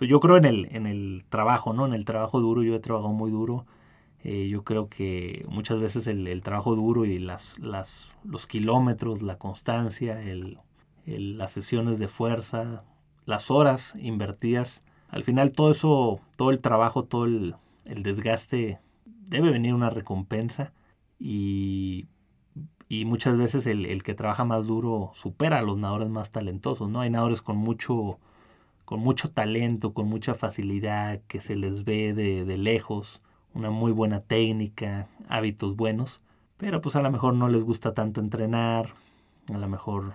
pues yo creo en el, en el trabajo, ¿no? En el trabajo duro, yo he trabajado muy duro. Eh, yo creo que muchas veces el, trabajo duro y las, las, los kilómetros, la constancia, el, las sesiones de fuerza, las horas invertidas, al final todo eso, todo el trabajo, todo el, el desgaste, debe venir una recompensa y y muchas veces el, que trabaja más duro supera a los nadadores más talentosos, ¿no? Hay nadadores con mucho, con mucho talento, con mucha facilidad, que se les ve de, lejos, una muy buena técnica, hábitos buenos, pero pues a lo mejor no les gusta tanto entrenar, a lo mejor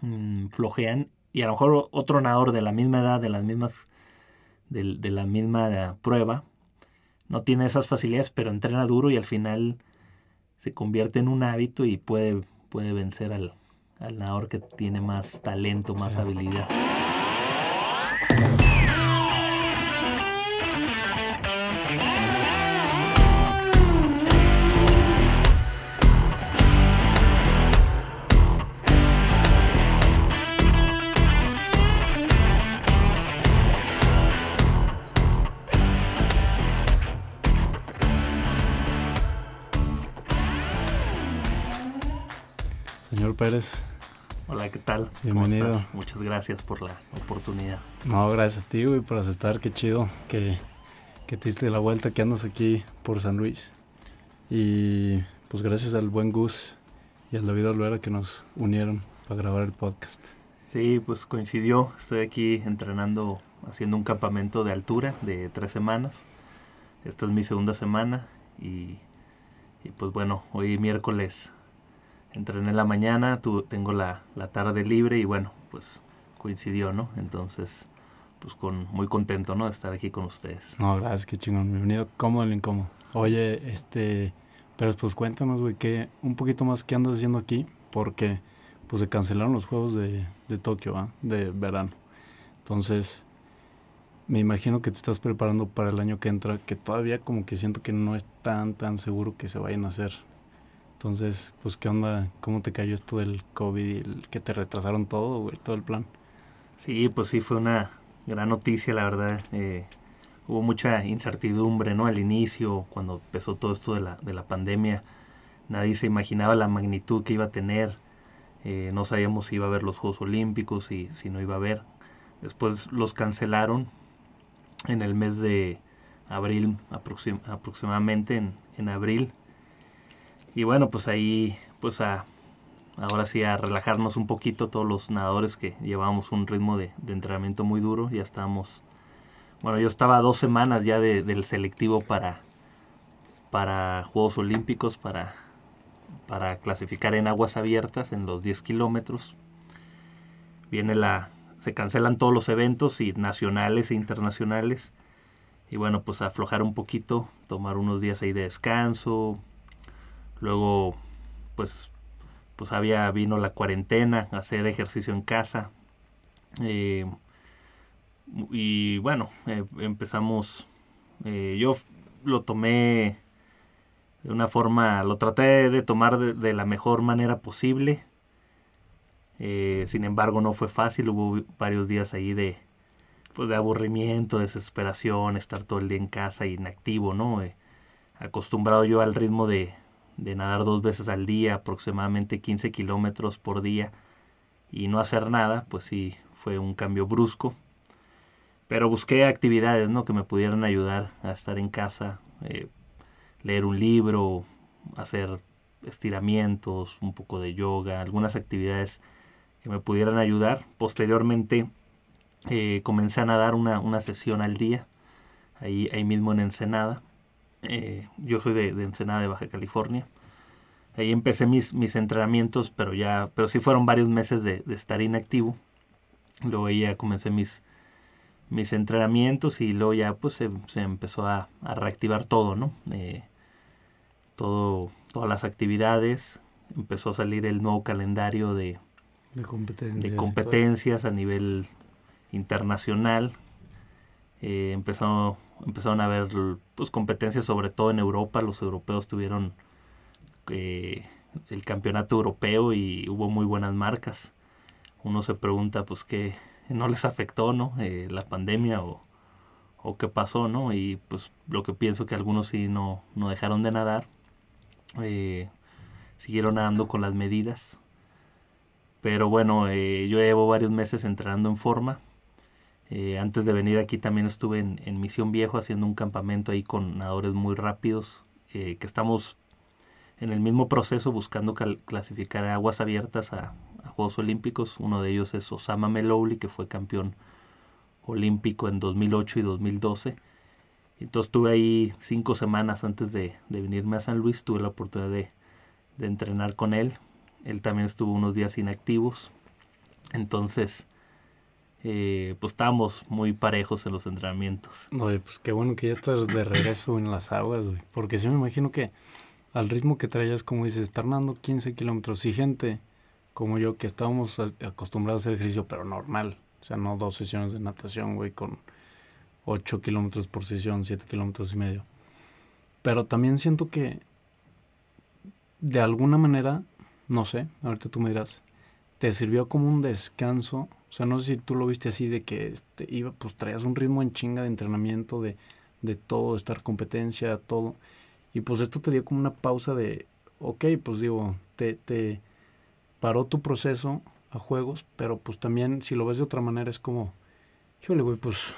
mm, flojean y a lo mejor otro nadador de la misma edad, de las mismas, de, de la misma prueba, no tiene esas facilidades, pero entrena duro y al final se convierte en un hábito y puede, puede vencer al, al nadador que tiene más talento, más habilidad. Pérez. Hola, ¿qué tal? Bienvenido. Muchas gracias por la oportunidad. No, gracias a ti, güey, por aceptar. Qué chido que, que te diste la vuelta, que andas aquí por San Luis. Y pues gracias al buen Gus y al David Olvera que nos unieron para grabar el podcast. Sí, pues coincidió. Estoy aquí entrenando, haciendo un campamento de altura de tres semanas. Esta es mi segunda semana y, y pues bueno, hoy miércoles entrené la mañana, tu, tengo la, la, tarde libre y bueno, pues coincidió, ¿no? Entonces, pues con muy contento, ¿no? De estar aquí con ustedes. No, gracias, qué chingón. Bienvenido, cómodo el incómodo. Oye, este, pero pues cuéntanos, güey, que un poquito más qué andas haciendo aquí, porque pues se cancelaron los juegos de, de Tokio, ¿ah? De verano. Entonces, me imagino que te estás preparando para el año que entra, que todavía como que siento que no es tan, tan seguro que se vayan a hacer entonces, pues, ¿qué onda? ¿Cómo te cayó esto del COVID y el, que te retrasaron todo, güey, todo el plan? Sí, pues sí, fue una gran noticia, la verdad. Eh, hubo mucha incertidumbre, ¿no? Al inicio, cuando empezó todo esto de la, de la pandemia, nadie se imaginaba la magnitud que iba a tener. Eh, no sabíamos si iba a haber los Juegos Olímpicos y si no iba a haber. Después los cancelaron en el mes de abril, aproximadamente en, en abril y bueno, pues ahí, pues a, ahora sí a relajarnos un poquito todos los nadadores que llevábamos un ritmo de, entrenamiento muy duro. Ya estábamos, bueno, yo estaba dos semanas ya del selectivo para, para Juegos Olímpicos, para, para clasificar en aguas abiertas en los 10 kilómetros. Viene la, se cancelan todos los eventos y nacionales e internacionales. Y bueno, pues aflojar un poquito, tomar unos días ahí de descanso, Luego, pues, pues había, vino la cuarentena, hacer ejercicio en casa. Eh, y bueno, eh, empezamos, eh, yo lo tomé de una forma, lo traté de tomar de, la mejor manera posible. sin embargo, no fue fácil, hubo varios días ahí de, pues de aburrimiento, desesperación, estar todo el día en casa, inactivo, ¿no? acostumbrado yo al ritmo de, de nadar dos veces al día, aproximadamente 15 kilómetros por día, y no hacer nada, pues sí, fue un cambio brusco. Pero busqué actividades ¿no? que me pudieran ayudar a estar en casa, eh, leer un libro, hacer estiramientos, un poco de yoga, algunas actividades que me pudieran ayudar. Posteriormente eh, comencé a nadar una, una, sesión al día, ahí, ahí mismo en Ensenada. Eh, yo soy de, Ensenada de Baja California. Ahí empecé mis, mis entrenamientos, pero ya, pero sí fueron varios meses de, estar inactivo. Luego ya comencé mis, mis entrenamientos y luego ya pues se, empezó a, reactivar todo, ¿no? Eh, todo, todas las actividades. Empezó a salir el nuevo calendario de, competencias, de competencias a nivel internacional. Eh, empezó empezaron a haber pues, competencias sobre todo en Europa. Los europeos tuvieron eh, el campeonato europeo y hubo muy buenas marcas. Uno se pregunta pues qué no les afectó no eh, la pandemia o, o qué pasó, ¿no? Y pues lo que pienso que algunos sí no, no dejaron de nadar, eh, siguieron nadando con las medidas. Pero bueno, yo llevo varios meses entrenando en forma. Antes de venir aquí también estuve en, Misión Viejo haciendo un campamento ahí con nadadores muy rápidos, que estamos en el mismo proceso buscando clasificar aguas abiertas a, a, Juegos Olímpicos. Uno de ellos es Osama Melouli, que fue campeón olímpico en 2008 y 2012. Entonces estuve ahí cinco semanas antes de, venirme a San Luis, tuve la oportunidad de, entrenar con él. Él también estuvo unos días inactivos. Entonces, eh, pues estábamos muy parejos en los entrenamientos. Oye, pues qué bueno que ya estás de regreso en las aguas, güey. Porque sí me imagino que al ritmo que traías, como dices, estar nadando 15 kilómetros y gente como yo que estábamos acostumbrados a hacer ejercicio, pero normal, o sea, no dos sesiones de natación, güey, con 8 kilómetros por sesión, 7 kilómetros y medio. Pero también siento que de alguna manera, no sé, ahorita tú me dirás, te sirvió como un descanso. O sea, no sé si tú lo viste así de que este, iba, pues traías un ritmo en chinga de entrenamiento, de, de todo, de estar competencia, todo. Y pues esto te dio como una pausa de, ok, pues digo, te, te paró tu proceso a juegos, pero pues también si lo ves de otra manera es como, híjole, güey, pues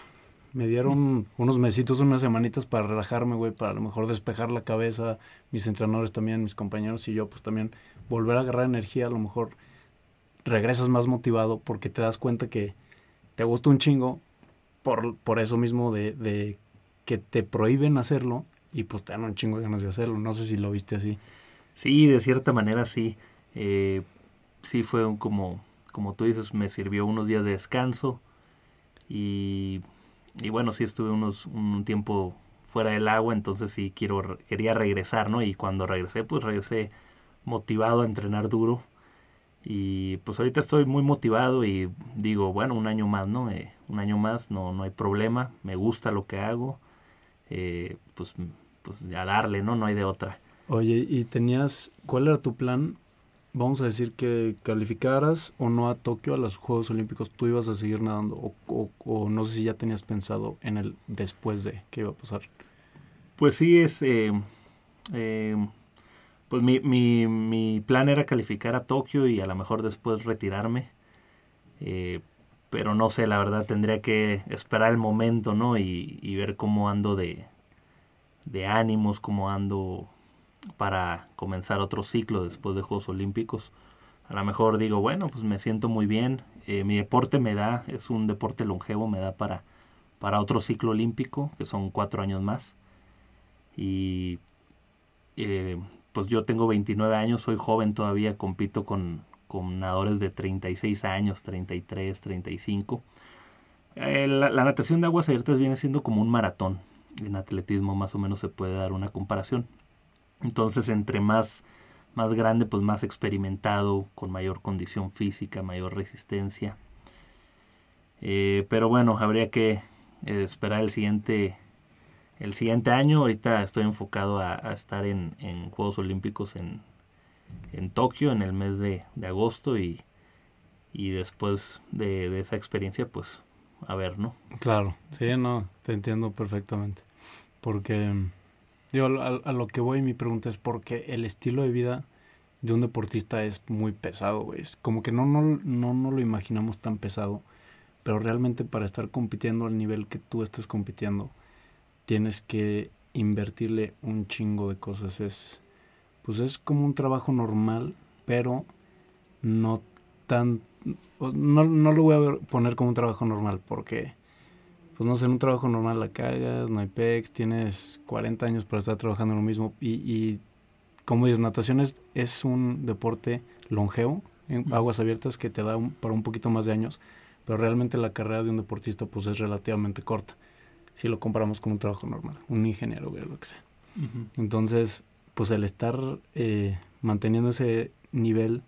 me dieron unos mesitos, unas semanitas para relajarme, güey, para a lo mejor despejar la cabeza, mis entrenadores también, mis compañeros y yo, pues también volver a agarrar energía, a lo mejor regresas más motivado porque te das cuenta que te gusta un chingo por, por eso mismo de, de que te prohíben hacerlo y pues te dan un chingo de ganas de hacerlo. No sé si lo viste así. Sí, de cierta manera sí. Eh, sí fue un, como, como tú dices, me sirvió unos días de descanso y, y bueno, sí estuve unos, un tiempo fuera del agua, entonces sí quiero, quería regresar, ¿no? Y cuando regresé, pues regresé motivado a entrenar duro. Y pues ahorita estoy muy motivado y digo, bueno, un año más, ¿no? Eh, un año más, no, no hay problema, me gusta lo que hago, eh, pues, pues a darle, ¿no? No hay de otra. Oye, ¿y tenías, cuál era tu plan vamos a decir que calificaras o no a Tokio, a los Juegos Olímpicos, tú ibas a seguir nadando o, no sé si ya tenías pensado en el después de qué iba a pasar. Pues sí, es... Eh, eh, pues mi, mi, mi, plan era calificar a Tokio y a lo mejor después retirarme. Eh, pero no sé, la verdad tendría que esperar el momento, ¿no? Y, y ver cómo ando de, de ánimos, cómo ando para comenzar otro ciclo después de Juegos Olímpicos. A lo mejor digo, bueno, pues me siento muy bien, eh, mi deporte me da, es un deporte longevo, me da para, para otro ciclo olímpico, que son cuatro años más. Y eh, pues yo tengo 29 años, soy joven todavía, compito con, con nadadores de 36 años, 33, 35. Eh, la, la, natación de aguas abiertas viene siendo como un maratón. En atletismo más o menos se puede dar una comparación. Entonces, entre más, más grande, pues más experimentado, con mayor condición física, mayor resistencia. Eh, pero bueno, habría que eh, esperar el siguiente, el siguiente año. Ahorita estoy enfocado a, estar en, en, Juegos Olímpicos en, en, Tokio en el mes de, de agosto y, y después de, de, esa experiencia, pues a ver, ¿no? Claro, sí, no, te entiendo perfectamente. Porque Digo, a, lo que voy, mi pregunta es porque el estilo de vida de un deportista es muy pesado, güey. Como que no, no, no, no lo imaginamos tan pesado, pero realmente para estar compitiendo al nivel que tú estés compitiendo, tienes que invertirle un chingo de cosas. Es, pues es como un trabajo normal, pero no tan... No, no lo voy a poner como un trabajo normal porque pues no sé, en un trabajo normal la cagas, no hay PEX, tienes 40 años para estar trabajando en lo mismo y, y como dices, natación es, es, un deporte longevo, en aguas abiertas que te da para un poquito más de años, pero realmente la carrera de un deportista pues es relativamente corta, si lo comparamos con un trabajo normal, un ingeniero, o lo que sea. Entonces, pues el estar eh, manteniendo ese nivel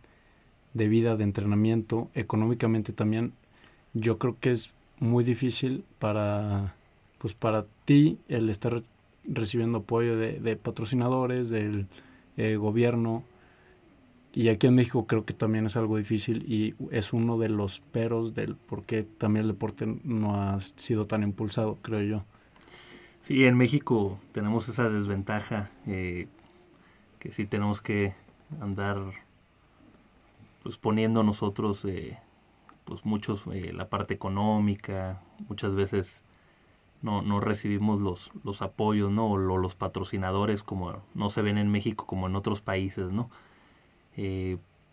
de vida, de entrenamiento, económicamente también, yo creo que es muy difícil para, pues para ti el estar recibiendo apoyo de, patrocinadores, del eh, gobierno. Y aquí en México creo que también es algo difícil y es uno de los peros del por qué también el deporte no ha sido tan impulsado, creo yo. Sí, en México tenemos esa desventaja eh, que sí tenemos que andar pues poniendo nosotros eh, pues muchos eh, la parte económica muchas veces no, no recibimos los, los apoyos no o los patrocinadores como no se ven en México como en otros países no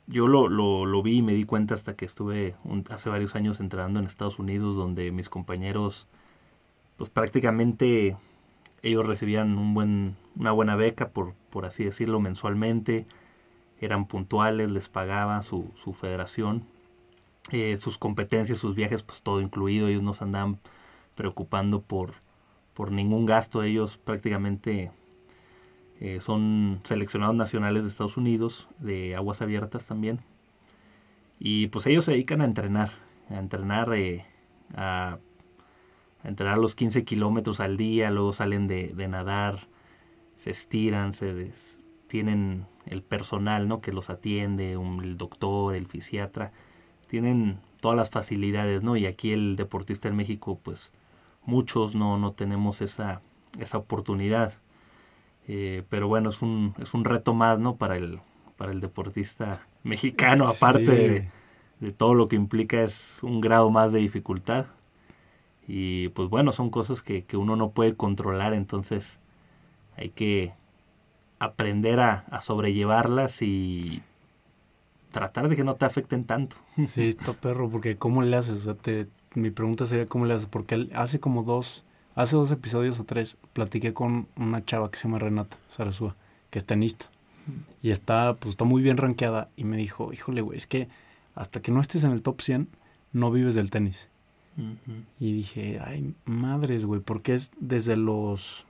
yo lo, lo, lo, vi y me di cuenta hasta que estuve hace varios años entrenando en Estados Unidos donde mis compañeros pues prácticamente ellos recibían un buen, una buena beca por, por así decirlo mensualmente. Eran puntuales les pagaba su, su federación eh, sus competencias sus viajes pues todo incluido ellos no se andaban preocupando por por ningún gasto ellos prácticamente eh, son seleccionados nacionales de Estados Unidos, de aguas abiertas también. Y pues ellos se dedican a entrenar, a entrenar, eh, a, entrenar los 15 kilómetros al día, luego salen de, nadar, se estiran, se tienen el personal ¿no? que los atiende, el doctor, el fisiatra, tienen todas las facilidades, ¿no? Y aquí el deportista en México, pues muchos no, no tenemos esa, esa oportunidad. Eh, pero bueno, es un, es un reto más, ¿no? Para el, para el deportista mexicano, aparte de, todo lo que implica, es un grado más de dificultad. Y pues bueno, son cosas que, que uno no puede controlar, entonces hay que aprender a, a, sobrellevarlas y tratar de que no te afecten tanto. Sí, está perro, porque ¿cómo le haces? O sea, te, mi pregunta sería ¿cómo le haces? Porque hace como dos Hace dos episodios o tres platiqué con una chava que se llama Renata Sarasúa, que es tenista. Y está, pues está muy bien rankeada. Y me dijo, híjole, güey, es que hasta que no estés en el top 100, no vives del tenis. Y dije, ay, madres, güey, porque es desde los,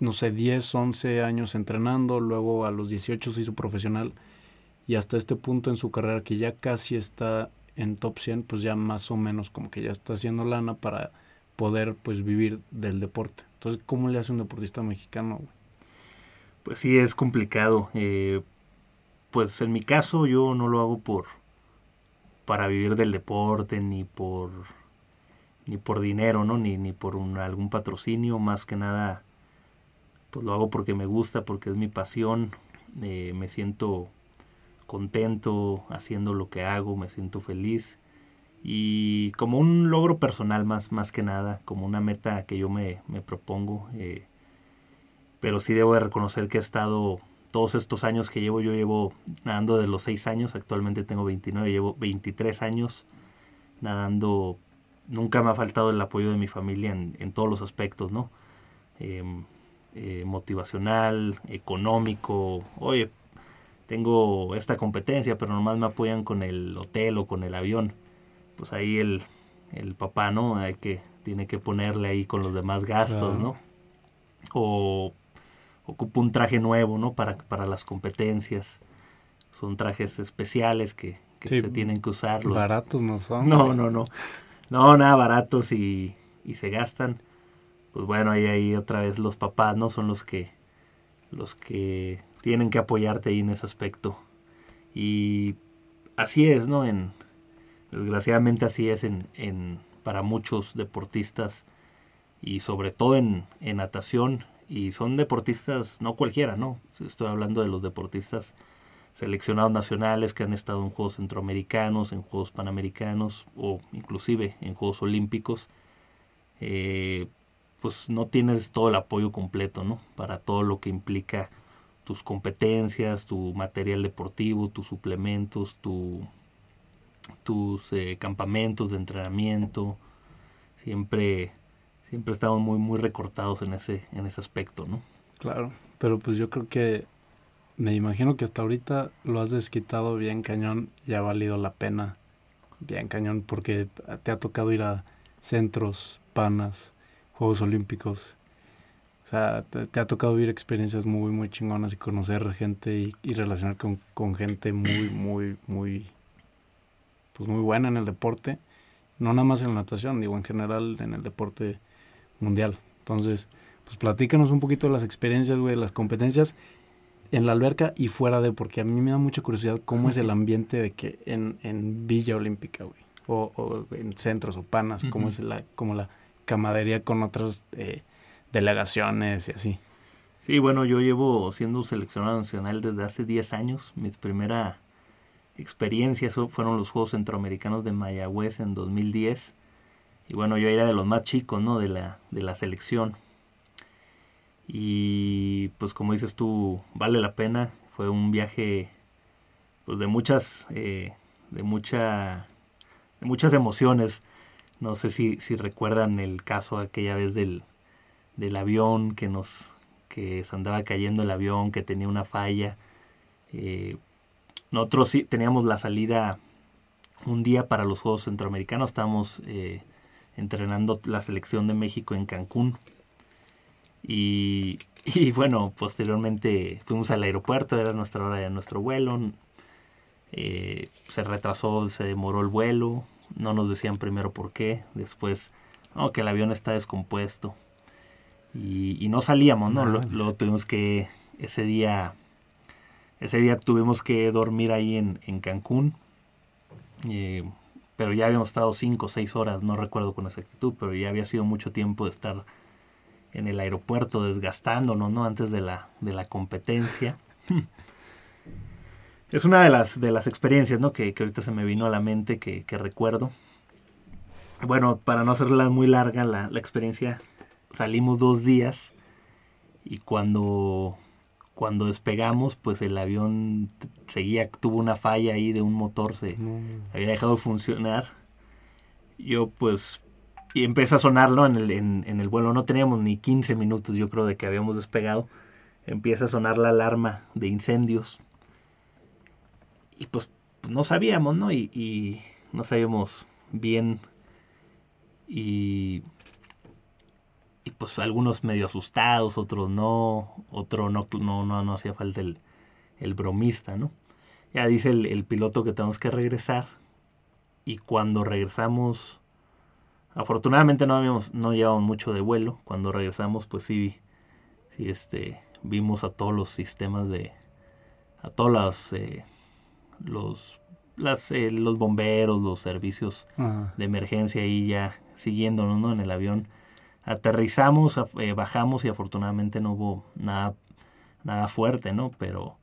no sé, 10, 11 años entrenando, luego a los 18 se hizo profesional y hasta este punto en su carrera que ya casi está en top 100, pues ya más o menos como que ya está haciendo lana para poder pues vivir del deporte. Entonces, ¿cómo le hace un deportista mexicano? Pues sí, es complicado. Eh, pues en mi caso yo no lo hago por para vivir del deporte ni por ni por dinero, ¿no? Ni, ni por algún patrocinio, más que nada pues lo hago porque me gusta, porque es mi pasión, eh, me siento contento haciendo lo que hago, me siento feliz y como un logro personal más, más que nada, como una meta que yo me, me propongo. Eh, pero sí debo de reconocer que he estado todos estos años que llevo, yo llevo nadando de los 6 años, actualmente tengo 29, llevo 23 años nadando, nunca me ha faltado el apoyo de mi familia en, en todos los aspectos, ¿no? Em, eh, motivacional, económico, oye, tengo esta competencia, pero nomás me apoyan con el hotel o con el avión pues ahí el, el papá, ¿no? Hay que, tiene que ponerle ahí con los demás gastos, ¿no? O ocupa un traje nuevo, ¿no? Para, para las competencias. Son trajes especiales que, que se tienen que usar. baratos no son. No, no, no. No, nada baratos y, y se gastan. Pues bueno, ahí, ahí otra vez los papás, ¿no? Son los que, los que tienen que apoyarte ahí en ese aspecto. Y así es, ¿no? En, Desgraciadamente así es en, en, para muchos deportistas y sobre todo en, en natación y son deportistas no cualquiera, ¿no? Estoy hablando de los deportistas seleccionados nacionales que han estado en Juegos Centroamericanos, en Juegos Panamericanos o inclusive en Juegos Olímpicos. Eh, pues no tienes todo el apoyo completo, ¿no? Para todo lo que implica tus competencias, tu material deportivo, tus suplementos, tu tus eh, campamentos de entrenamiento, siempre, siempre estamos muy, muy recortados en ese, en ese aspecto, ¿no? Claro, pero pues yo creo que me imagino que hasta ahorita lo has desquitado bien cañón y ha valido la pena bien cañón porque te ha tocado ir a centros, panas, Juegos Olímpicos. O sea, te, ha tocado vivir experiencias muy, muy chingonas y conocer gente y, y relacionar con, con gente muy, muy, muy pues muy buena en el deporte, no nada más en la natación, digo en general en el deporte mundial. Entonces, pues platícanos un poquito de las experiencias, güey, de las competencias en la alberca y fuera de, porque a mí me da mucha curiosidad cómo es el ambiente de que en, en Villa Olímpica, güey, o, en centros o panas, cómo es la, como la camadería con otras eh, delegaciones y así. Sí, bueno, yo llevo siendo seleccionado nacional desde hace 10 años. Mis primeras experiencias fueron los Juegos Centroamericanos de Mayagüez en 2010. Y bueno, yo era de los más chicos, ¿no? De la, de la selección. Y pues como dices tú, vale la pena. Fue un viaje pues de muchas, eh, de mucha, de muchas emociones. No sé si, si recuerdan el caso aquella vez del, del avión que nos, que se andaba cayendo el avión, que tenía una falla. Eh, nosotros sí teníamos la salida un día para los Juegos Centroamericanos. Estábamos eh, entrenando la selección de México en Cancún. Y, y, bueno, posteriormente fuimos al aeropuerto, era nuestra hora de nuestro vuelo. Eh, se retrasó, se demoró el vuelo. No nos decían primero por qué. Después, que el avión está descompuesto. Y, no salíamos, ¿no? Luego tuvimos que, ese día, ese día tuvimos que dormir ahí en, en Cancún. Eh, pero ya habíamos estado cinco o seis horas, no recuerdo con exactitud, pero ya había sido mucho tiempo de estar en el aeropuerto desgastándonos, ¿no? Antes de la, de la competencia. es una de las, de las experiencias, ¿no? Que, que ahorita se me vino a la mente, que, que recuerdo. Bueno, para no hacerla muy larga, la, la experiencia, salimos dos días y cuando cuando despegamos, pues el avión seguía, tuvo una falla ahí de un motor, se había dejado de funcionar. Yo pues, y empieza a sonarlo en el, en, el vuelo, no teníamos ni 15 minutos yo creo de que habíamos despegado, empieza a sonar la alarma de incendios. Y pues, pues no sabíamos, ¿no? Y, y no sabíamos bien. Y y pues algunos medio asustados, otros no, otro no, no, no, no hacía falta el, el bromista, ¿no? Ya dice el, el, piloto que tenemos que regresar y cuando regresamos, afortunadamente no habíamos, no llevábamos mucho de vuelo, cuando regresamos pues sí, sí este, vimos a todos los sistemas de, a todos los, eh, los, las, eh, los bomberos, los servicios de emergencia ahí ya siguiéndonos, ¿no? En el avión aterrizamos, eh, bajamos y afortunadamente no hubo nada, nada fuerte, ¿no? Pero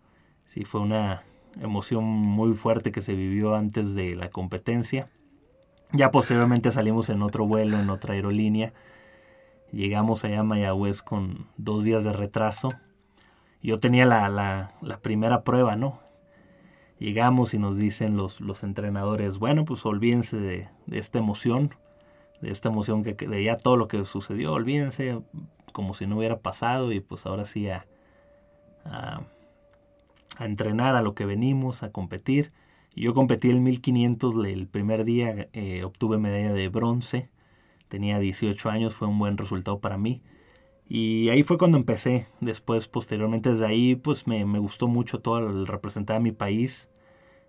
sí fue una emoción muy fuerte que se vivió antes de la competencia. Ya posteriormente salimos en otro vuelo, en otra aerolínea. Llegamos allá a Mayagüez con dos días de retraso. Yo tenía la, la, la primera prueba, ¿no? Llegamos y nos dicen los, los entrenadores, bueno, pues olvídense de, de esta emoción de esta emoción que, de ya todo lo que sucedió, olvídense como si no hubiera pasado y pues ahora sí a, a, entrenar a lo que venimos, a competir. Yo competí el 1500 el primer día, eh, obtuve medalla de bronce, tenía 18 años, fue un buen resultado para mí. Y ahí fue cuando empecé. Después, posteriormente, desde ahí, pues me, me gustó mucho todo el representar a mi país,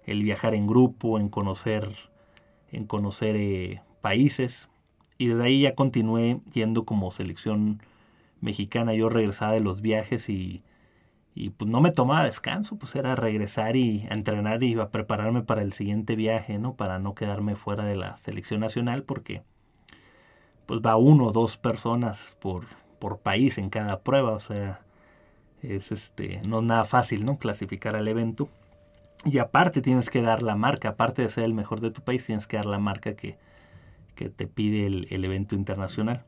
el viajar en grupo, en conocer, en conocer eh, países. Y desde ahí ya continué yendo como selección mexicana. Yo regresaba de los viajes y, y pues no me tomaba descanso, pues era regresar y a entrenar y a prepararme para el siguiente viaje, ¿no? Para no quedarme fuera de la selección nacional porque pues va uno o dos personas por, por país en cada prueba, o sea, es este, no es nada fácil, ¿no? Clasificar al evento. Y aparte tienes que dar la marca, aparte de ser el mejor de tu país, tienes que dar la marca que, que te pide el, evento internacional.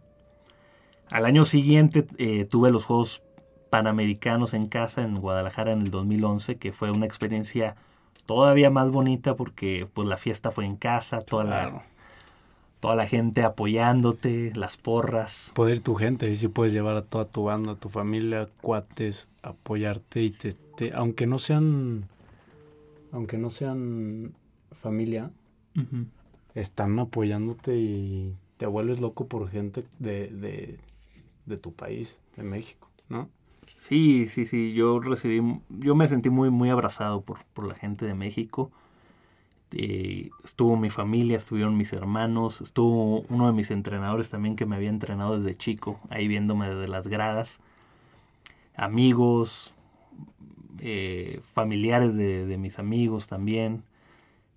Al año siguiente eh, tuve los Juegos Panamericanos en casa en Guadalajara en el 2011, que fue una experiencia todavía más bonita porque pues la fiesta fue en casa, toda la toda la gente apoyándote, las porras. Poder tu gente, y si puedes llevar a toda tu banda, a tu familia, cuates, apoyarte y te, aunque no sean aunque no sean familia, están apoyándote y te vuelves loco por gente de, de, tu país, de México, ¿no? Sí, sí, sí, yo recibí, yo me sentí muy, muy abrazado por, por la gente de México. Eh, estuvo mi familia, estuvieron mis hermanos, estuvo uno de mis entrenadores también que me había entrenado desde chico, ahí viéndome desde las gradas, amigos, eh, familiares de, de, mis amigos también,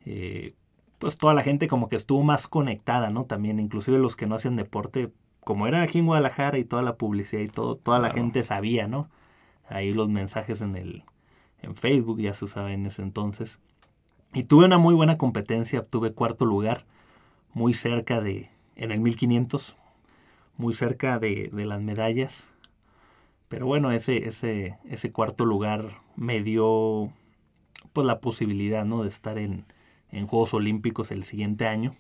eh, pues toda la gente como que estuvo más conectada, ¿no? También, inclusive los que no hacen deporte como era aquí en Guadalajara y toda la publicidad y todo, toda la gente sabía, ¿no? Ahí los mensajes en el en Facebook ya se usaba en ese entonces. Y tuve una muy buena competencia, tuve cuarto lugar, muy cerca de, en el 1500, muy cerca de, de las medallas. Pero bueno, ese, ese, ese cuarto lugar me dio pues la posibilidad ¿no? de estar en, en Juegos Olímpicos el siguiente año.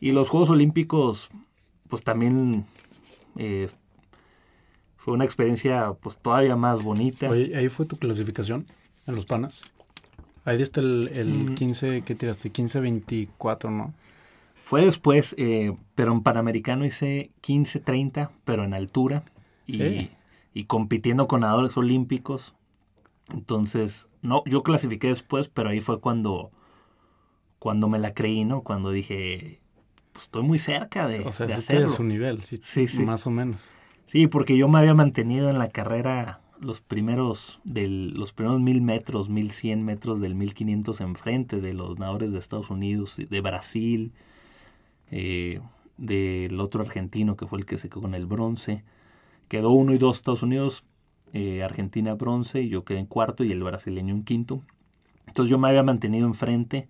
Y los Juegos Olímpicos, pues también eh, fue una experiencia pues todavía más bonita. Oye, ahí fue tu clasificación en los panas. Ahí diste el, el 15, ¿qué tiraste? 15-24, ¿no? Fue después, eh, pero en Panamericano hice 15-30, pero en altura. Y, Sí. y compitiendo con nadadores olímpicos. Entonces, no, yo clasifiqué después, pero ahí fue cuando, cuando me la creí, ¿no? Cuando dije, pues estoy muy cerca de, O sea, de sí estoy a hacerlo. su nivel, sí, Sí, sí. más o menos. Sí, porque yo me había mantenido en la carrera los primeros del los primeros mil metros, mil cien metros del mil quinientos enfrente de los nadadores de Estados Unidos, de Brasil, eh, del otro argentino que fue el que se quedó con el bronce. Quedó uno y dos Estados Unidos, eh, Argentina bronce, y yo quedé en cuarto y el brasileño en quinto. Entonces yo me había mantenido enfrente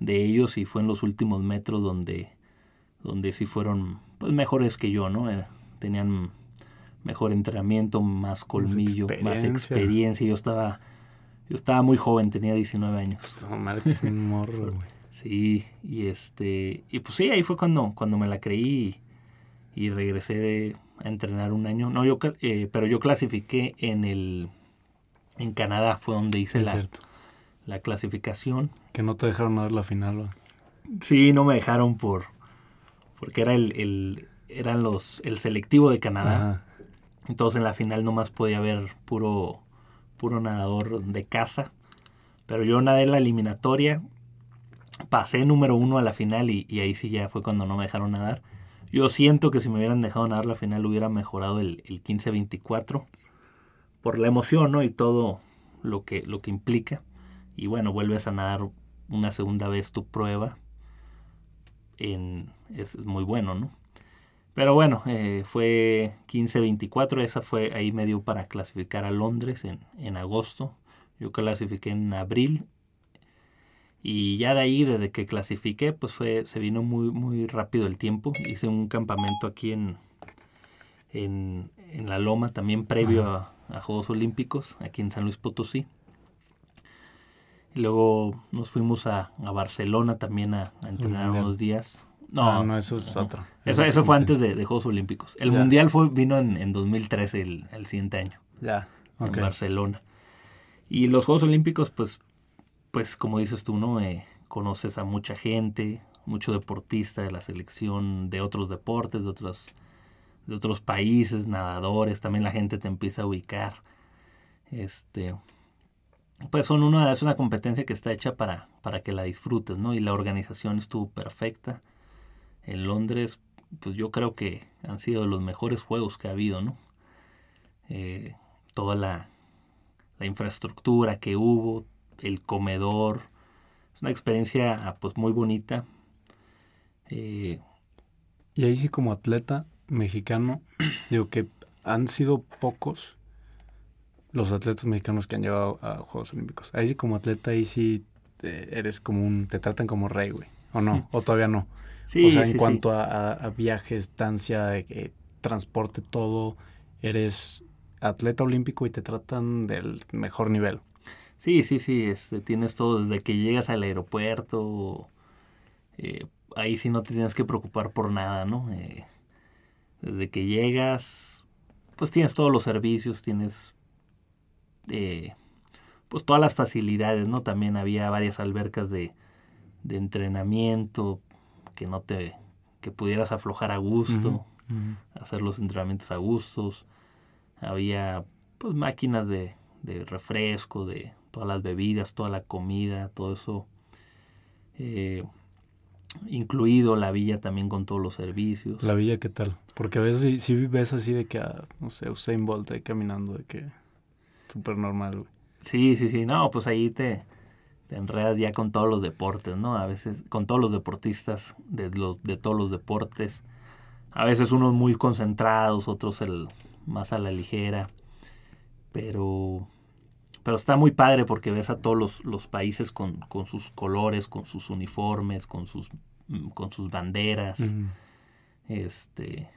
de ellos y fue en los últimos metros donde, donde sí fueron pues, mejores que yo, ¿no? Eh, tenían mejor entrenamiento, más colmillo, más experiencia. experiencia. Yo estaba, yo estaba muy joven, tenía 19 años. No, un morro, güey. Sí, y este, y pues sí, ahí fue cuando, cuando me la creí y, y regresé de- a entrenar un año. No, yo, eh, pero yo clasifiqué en el, en Canadá fue donde hice Es la, cierto. La clasificación. Que no te dejaron dar la final, güey. Sí, no me dejaron por, porque era el, el eran los, el selectivo de Canadá. Ajá. Entonces en la final nomás podía haber puro, puro nadador de casa. Pero yo nadé la eliminatoria, pasé número uno a la final y, y ahí sí ya fue cuando no me dejaron nadar. Yo siento que si me hubieran dejado nadar la final hubiera mejorado el, el 15-24 por la emoción ¿no? y todo lo que, lo que implica. Y bueno, vuelves a nadar una segunda vez tu prueba. En, es, es muy bueno, ¿no? Pero bueno, eh, fue 15-24, esa fue ahí me dio para clasificar a Londres en, en agosto. Yo clasifiqué en abril. Y ya de ahí, desde que clasifiqué, pues fue, se vino muy, muy rápido el tiempo. Hice un campamento aquí en, en, en La Loma, también previo a, a Juegos Olímpicos, aquí en San Luis Potosí. Y luego nos fuimos a, a Barcelona también a, a entrenar unos días. No, no, eso es no. otro. Eso, Es eso fue antes de, de Juegos Olímpicos. El Ya. Mundial fue, vino en, en 2013, el, el siguiente año, Ya. En Barcelona. Y los Juegos Olímpicos, pues, pues como dices tú, ¿no? Eh, conoces a mucha gente, mucho deportista de la selección, de otros deportes, de otros, de otros países, nadadores, también la gente te empieza a ubicar. Este, pues son una, es una competencia que está hecha para, para que la disfrutes, ¿no? Y la organización estuvo perfecta. En Londres, pues yo creo que han sido los mejores juegos que ha habido, ¿no? Eh, toda la, la infraestructura que hubo, el comedor, es una experiencia pues muy bonita. Eh, Y ahí sí como atleta mexicano, digo que han sido pocos los atletas mexicanos que han llegado a Juegos Olímpicos. Ahí sí como atleta, ahí sí eh, eres como un... te tratan como rey, güey. ¿O no? ¿O todavía no? sí, o sea, en sí. cuanto a, a- a viaje, estancia, eh, transporte, todo, eres atleta olímpico y te tratan del mejor nivel. Sí, sí, sí, este, tienes todo desde que llegas al aeropuerto. eh, ahí sí no te tienes que preocupar por nada, ¿no? Eh, desde que llegas, pues tienes todos los servicios, tienes eh, pues todas las facilidades, ¿no? También había varias albercas de, de entrenamiento que no te que pudieras aflojar a gusto hacer los entrenamientos a gustos. Había pues máquinas de, de refresco, de todas las bebidas, toda la comida, todo eso. eh, incluido la villa también con todos los servicios. La villa, ¿qué tal? Porque a veces sí, sí ves así de que, ah, no sé, Usain Bolt ahí caminando, de que súper normal, güey. Sí, sí, sí. No, pues ahí te, te enredas ya con todos los deportes, ¿no? A veces con todos los deportistas de, los, de todos los deportes. a veces unos muy concentrados, otros el, más a la ligera. Pero, pero está muy padre porque ves a todos los, los países con, con, sus colores, con sus uniformes, con sus, mm, con sus banderas. Este,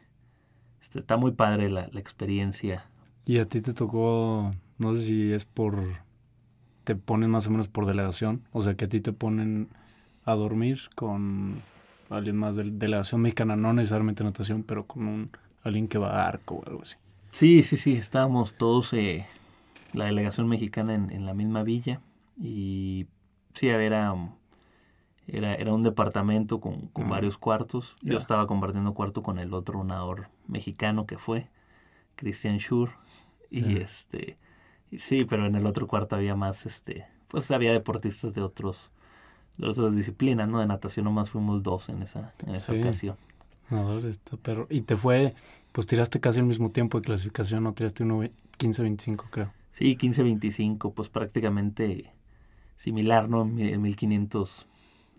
este, está muy padre la, la experiencia. ¿Y a ti te tocó, no sé si es por, te ponen más o menos por delegación? O sea, que a ti te ponen a dormir con alguien más de delegación mexicana, no necesariamente natación, pero con un alguien que va a arco o algo así. Sí, sí, sí, estábamos todos, eh, la delegación mexicana en, en, la misma villa y sí, era, era, era un departamento con, con mm. varios cuartos. Yeah. Yo estaba compartiendo cuarto con el otro nadador mexicano que fue, Christian Schur, y yeah. este, sí, pero en el otro cuarto había más, este, pues había deportistas de otros de otras disciplinas, ¿no? De natación nomás fuimos dos en esa, en esa sí. ocasión. Nadador está perro. Y te fue, pues tiraste casi el mismo tiempo de clasificación, ¿no? Tiraste uno 15-25, creo. Sí, 15-25, pues prácticamente similar, ¿no? En 1500,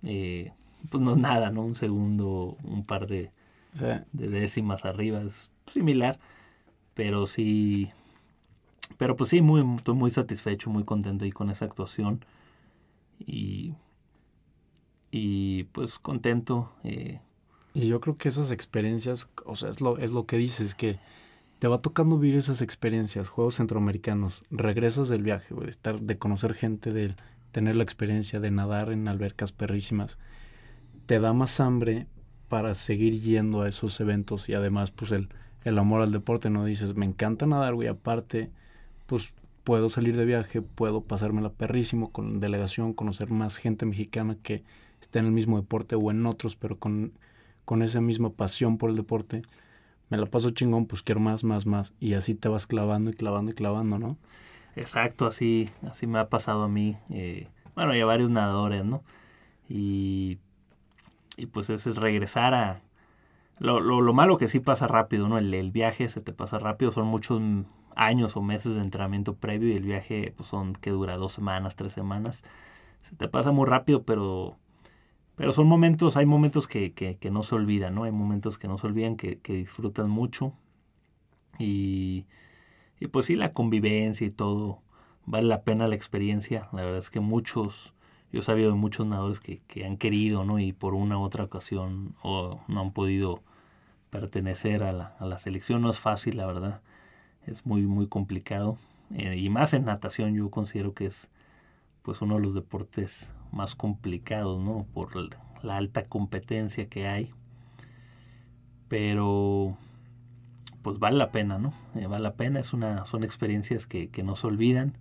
eh, pues no es nada, ¿no? Un segundo, un par de, sí. de décimas arriba, es similar, pero sí, pero pues sí, muy, estoy muy satisfecho, muy contento ahí con esa actuación y y pues contento. Eh. Y yo creo que esas experiencias, o sea, es lo, es lo que dices, que te va tocando vivir esas experiencias, juegos centroamericanos, regresas del viaje, de estar, de conocer gente, de tener la experiencia de nadar en albercas perrísimas, te da más hambre para seguir yendo a esos eventos y además pues el, el amor al deporte, ¿no? Dices, me encanta nadar, güey, aparte, pues puedo salir de viaje, puedo pasármela perrísimo con delegación, conocer más gente mexicana que esté en el mismo deporte o en otros, pero con, con esa misma pasión por el deporte, me la paso chingón, pues quiero más, más, más. Y así te vas clavando y clavando y clavando, ¿no? Exacto, así, así me ha pasado a mí. Eh, bueno, y a varios nadadores, ¿no? Y, y pues ese es regresar a... Lo, lo, lo, malo que sí pasa rápido, ¿no? El, el, viaje se te pasa rápido, son muchos años o meses de entrenamiento previo y el viaje pues son que dura dos semanas, tres semanas. Se te pasa muy rápido, pero pero son momentos, hay momentos que, que, no se olvidan, ¿no? Hay momentos que no se olvidan, que, que disfrutan mucho. Y, y, pues sí, la convivencia y todo, vale la pena la experiencia. La verdad es que muchos, yo he sabido de muchos nadadores que, que han querido, ¿no? Y por una u otra ocasión o no han podido pertenecer a la, a la selección. No es fácil, la verdad. Es muy, muy complicado. Eh, y más en natación yo considero que es pues uno de los deportes más complicados, ¿no? Por la alta competencia que hay. Pero pues vale la pena, ¿no? Eh, vale la pena, es una, son experiencias que, que, no se olvidan.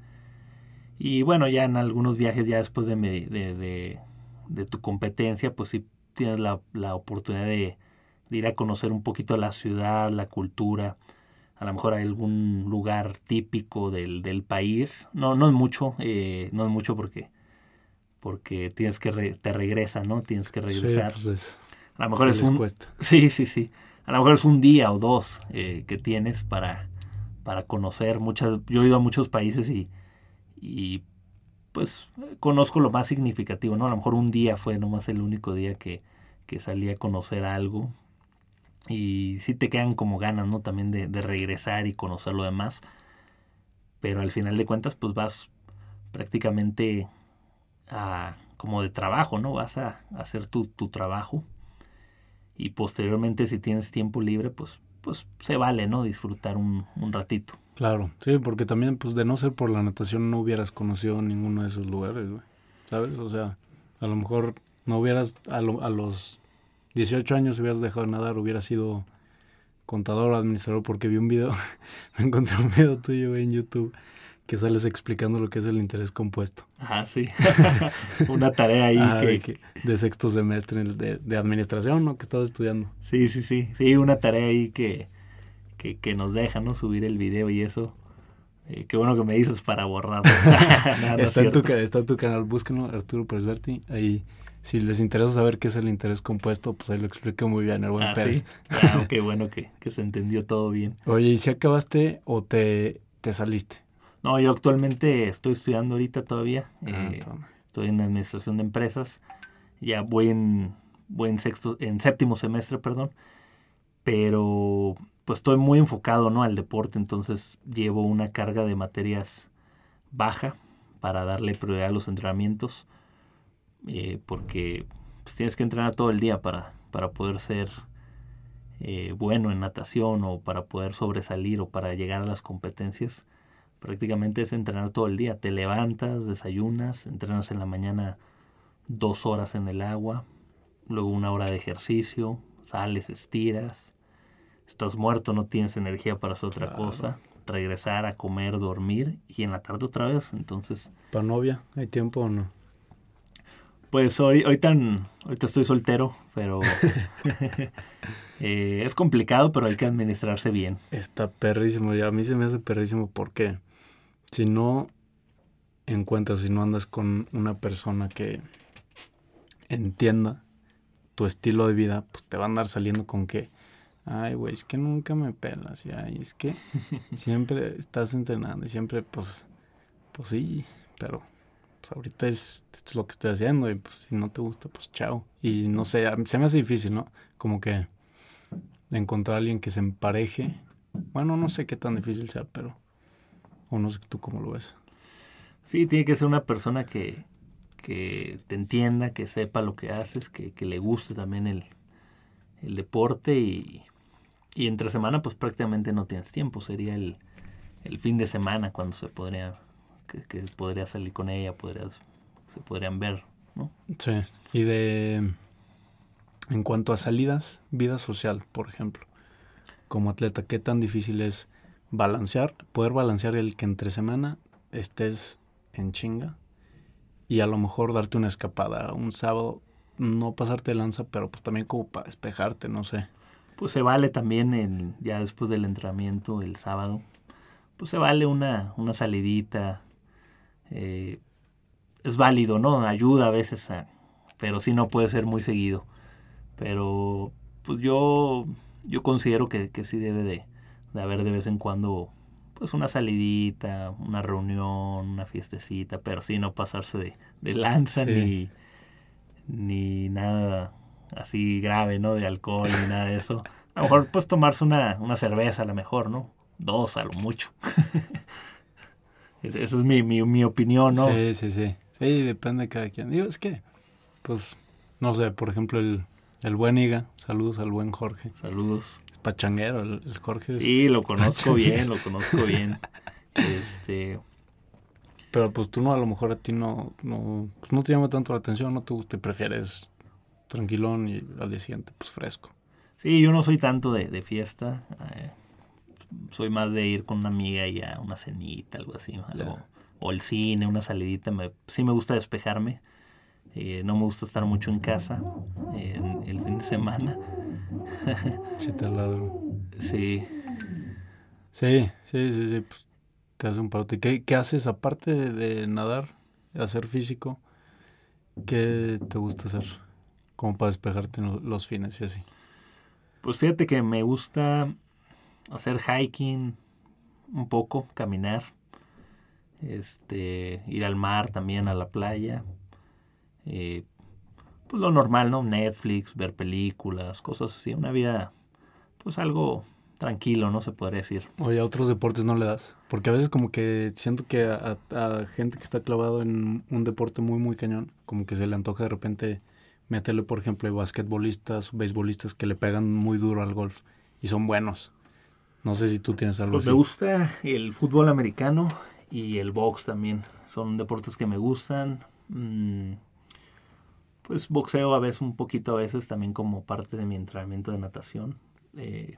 Y bueno, ya en algunos viajes, ya después de, de, de, tu competencia, pues sí tienes la, la oportunidad de, ir a conocer un poquito la ciudad, la cultura, a lo mejor hay algún lugar típico del, del país. No, no es mucho, eh, no es mucho porque porque tienes que re, te regresa, ¿no? Tienes que regresar. Sí, pues es, a lo mejor es un cuesta. sí, sí, sí. A lo mejor es un día o dos eh, que tienes para para conocer muchas. Yo he ido a muchos países y y pues conozco lo más significativo, ¿no? A lo mejor un día fue nomás el único día que que salí a conocer algo y sí te quedan como ganas, ¿no? También de, de regresar y conocer lo demás. Pero al final de cuentas, pues vas prácticamente a, como de trabajo, ¿no? Vas a, hacer tu, tu, trabajo y posteriormente si tienes tiempo libre, pues, pues se vale, ¿no? Disfrutar un, un ratito. Claro, sí, porque también, pues de no ser por la natación no hubieras conocido ninguno de esos lugares. ¿Sabes? O sea, a lo mejor no hubieras, a, lo, a los 18 años hubieras dejado de nadar, hubieras sido contador o administrador, porque vi un video, me encontré un video tuyo en YouTube que sales explicando lo que es el interés compuesto. Ah, sí. Una tarea ahí ah, que... De, que... de, sexto semestre de, de, administración, ¿no? Que estabas estudiando. Sí, sí, sí. Sí, una tarea ahí que, que, que nos deja, ¿no? Subir el video y eso. Eh, qué bueno que me dices para borrar. no, no está, en tu, está en tu canal, búsquenlo, Arturo Presberti. Ahí, si les interesa saber qué es el interés compuesto, pues ahí lo expliqué muy bien el buen ah, Pérez. ¿sí? Ah, qué bueno que, que se entendió todo bien. Oye, ¿y si acabaste o te, te saliste? No, yo actualmente estoy estudiando ahorita todavía. Ah, eh, estoy en administración de empresas. Ya voy en, voy en sexto, en séptimo semestre, perdón. pero pues estoy muy enfocado ¿no? al deporte, entonces llevo una carga de materias baja para darle prioridad a los entrenamientos, eh, porque pues, tienes que entrenar todo el día para, para poder ser eh, bueno en natación o para poder sobresalir o para llegar a las competencias. Prácticamente es entrenar todo el día. Te levantas, desayunas, entrenas en la mañana dos horas en el agua, luego una hora de ejercicio, sales, estiras, estás muerto, no tienes energía para hacer otra cosa, regresar a comer, dormir y en la tarde otra vez. Entonces. ¿Para novia? ¿Hay tiempo o no? Pues hoy, ahorita, ahorita estoy soltero, pero eh, es complicado, pero hay que administrarse bien. Está perrísimo, y a mí se me hace perrísimo porque si no encuentras, si no andas con una persona que entienda tu estilo de vida, pues te va a andar saliendo con que, ay, güey, es que nunca me pelas, y ay, es que siempre estás entrenando y siempre, pues, pues sí, pero pues ahorita es, lo que estoy haciendo y pues si no te gusta, pues chao. Y no sé, se me hace difícil, ¿no? Como que encontrar a alguien que se empareje. Bueno, no sé qué tan difícil sea, pero... O no sé tú cómo lo ves. Sí, tiene que ser una persona que, que te entienda, que sepa lo que haces, que, que le guste también el, el deporte y, y, entre semana pues prácticamente no tienes tiempo, sería el, el fin de semana cuando se podría que, podría salir con ella, podrías, se podrían ver, ¿no? Sí. Y de, en cuanto a salidas, vida social, por ejemplo, como atleta, ¿qué tan difícil es balancear, poder balancear el que entre semana estés en chinga y a lo mejor darte una escapada un sábado, no pasarte lanza, pero pues también como para despejarte, no sé. Pues se vale también el, ya después del entrenamiento el sábado, pues se vale una, una salidita, eh, es válido, ¿no? Ayuda a veces, pero sí no puede ser muy seguido. Pero pues yo, yo considero que, que sí debe de, de, haber de vez en cuando pues una salidita, una reunión, una fiestecita, pero sí no pasarse de, de lanza ni, ni nada así grave, ¿no? De alcohol ni nada de eso. A lo mejor pues tomarse una, una cerveza a lo mejor, ¿no? Dos a lo mucho. Esa es mi, mi, mi, opinión, ¿no? Sí, sí, sí. Sí, depende de cada quien. Digo, es que, pues, no sé, por ejemplo, el, el buen Iga. Saludos al buen Jorge. Saludos. Es pachanguero, el, Jorge. sí, lo conozco bien, lo conozco bien. Este. Pero pues tú no, a lo mejor a ti no, no, pues, no te llama tanto la atención, no tú te prefieres tranquilón y al día siguiente, pues fresco. Sí, yo no soy tanto de, de fiesta. Eh, soy más de ir con una amiga y a una cenita, algo así, algo, o el cine, una salidita. Me, sí me gusta despejarme. Eh, no me gusta estar mucho en casa en el fin de semana. te ladro. Sí. Sí, sí, sí, sí. Pues, te hace un parote. ¿Qué, ¿Qué haces aparte de, de, nadar, hacer físico? ¿Qué te gusta hacer? Como para despejarte los fines y así. Pues fíjate que me gusta hacer hiking un poco, caminar, este, ir al mar también, a la playa. Eh, pues lo normal, ¿no? Netflix, ver películas, cosas así. Una vida, pues algo tranquilo, ¿no? Se podría decir. Oye, a otros deportes no le das. Porque a veces como que siento que a, a, gente que está clavado en un deporte muy, muy cañón, como que se le antoja de repente meterle, por ejemplo, basquetbolistas, beisbolistas que le pegan muy duro al golf y son buenos. No sé si tú tienes algo pues Me gusta el fútbol americano y el box también. Son deportes que me gustan. Mm, pues boxeo a veces, un poquito a veces, también como parte de mi entrenamiento de natación. Eh,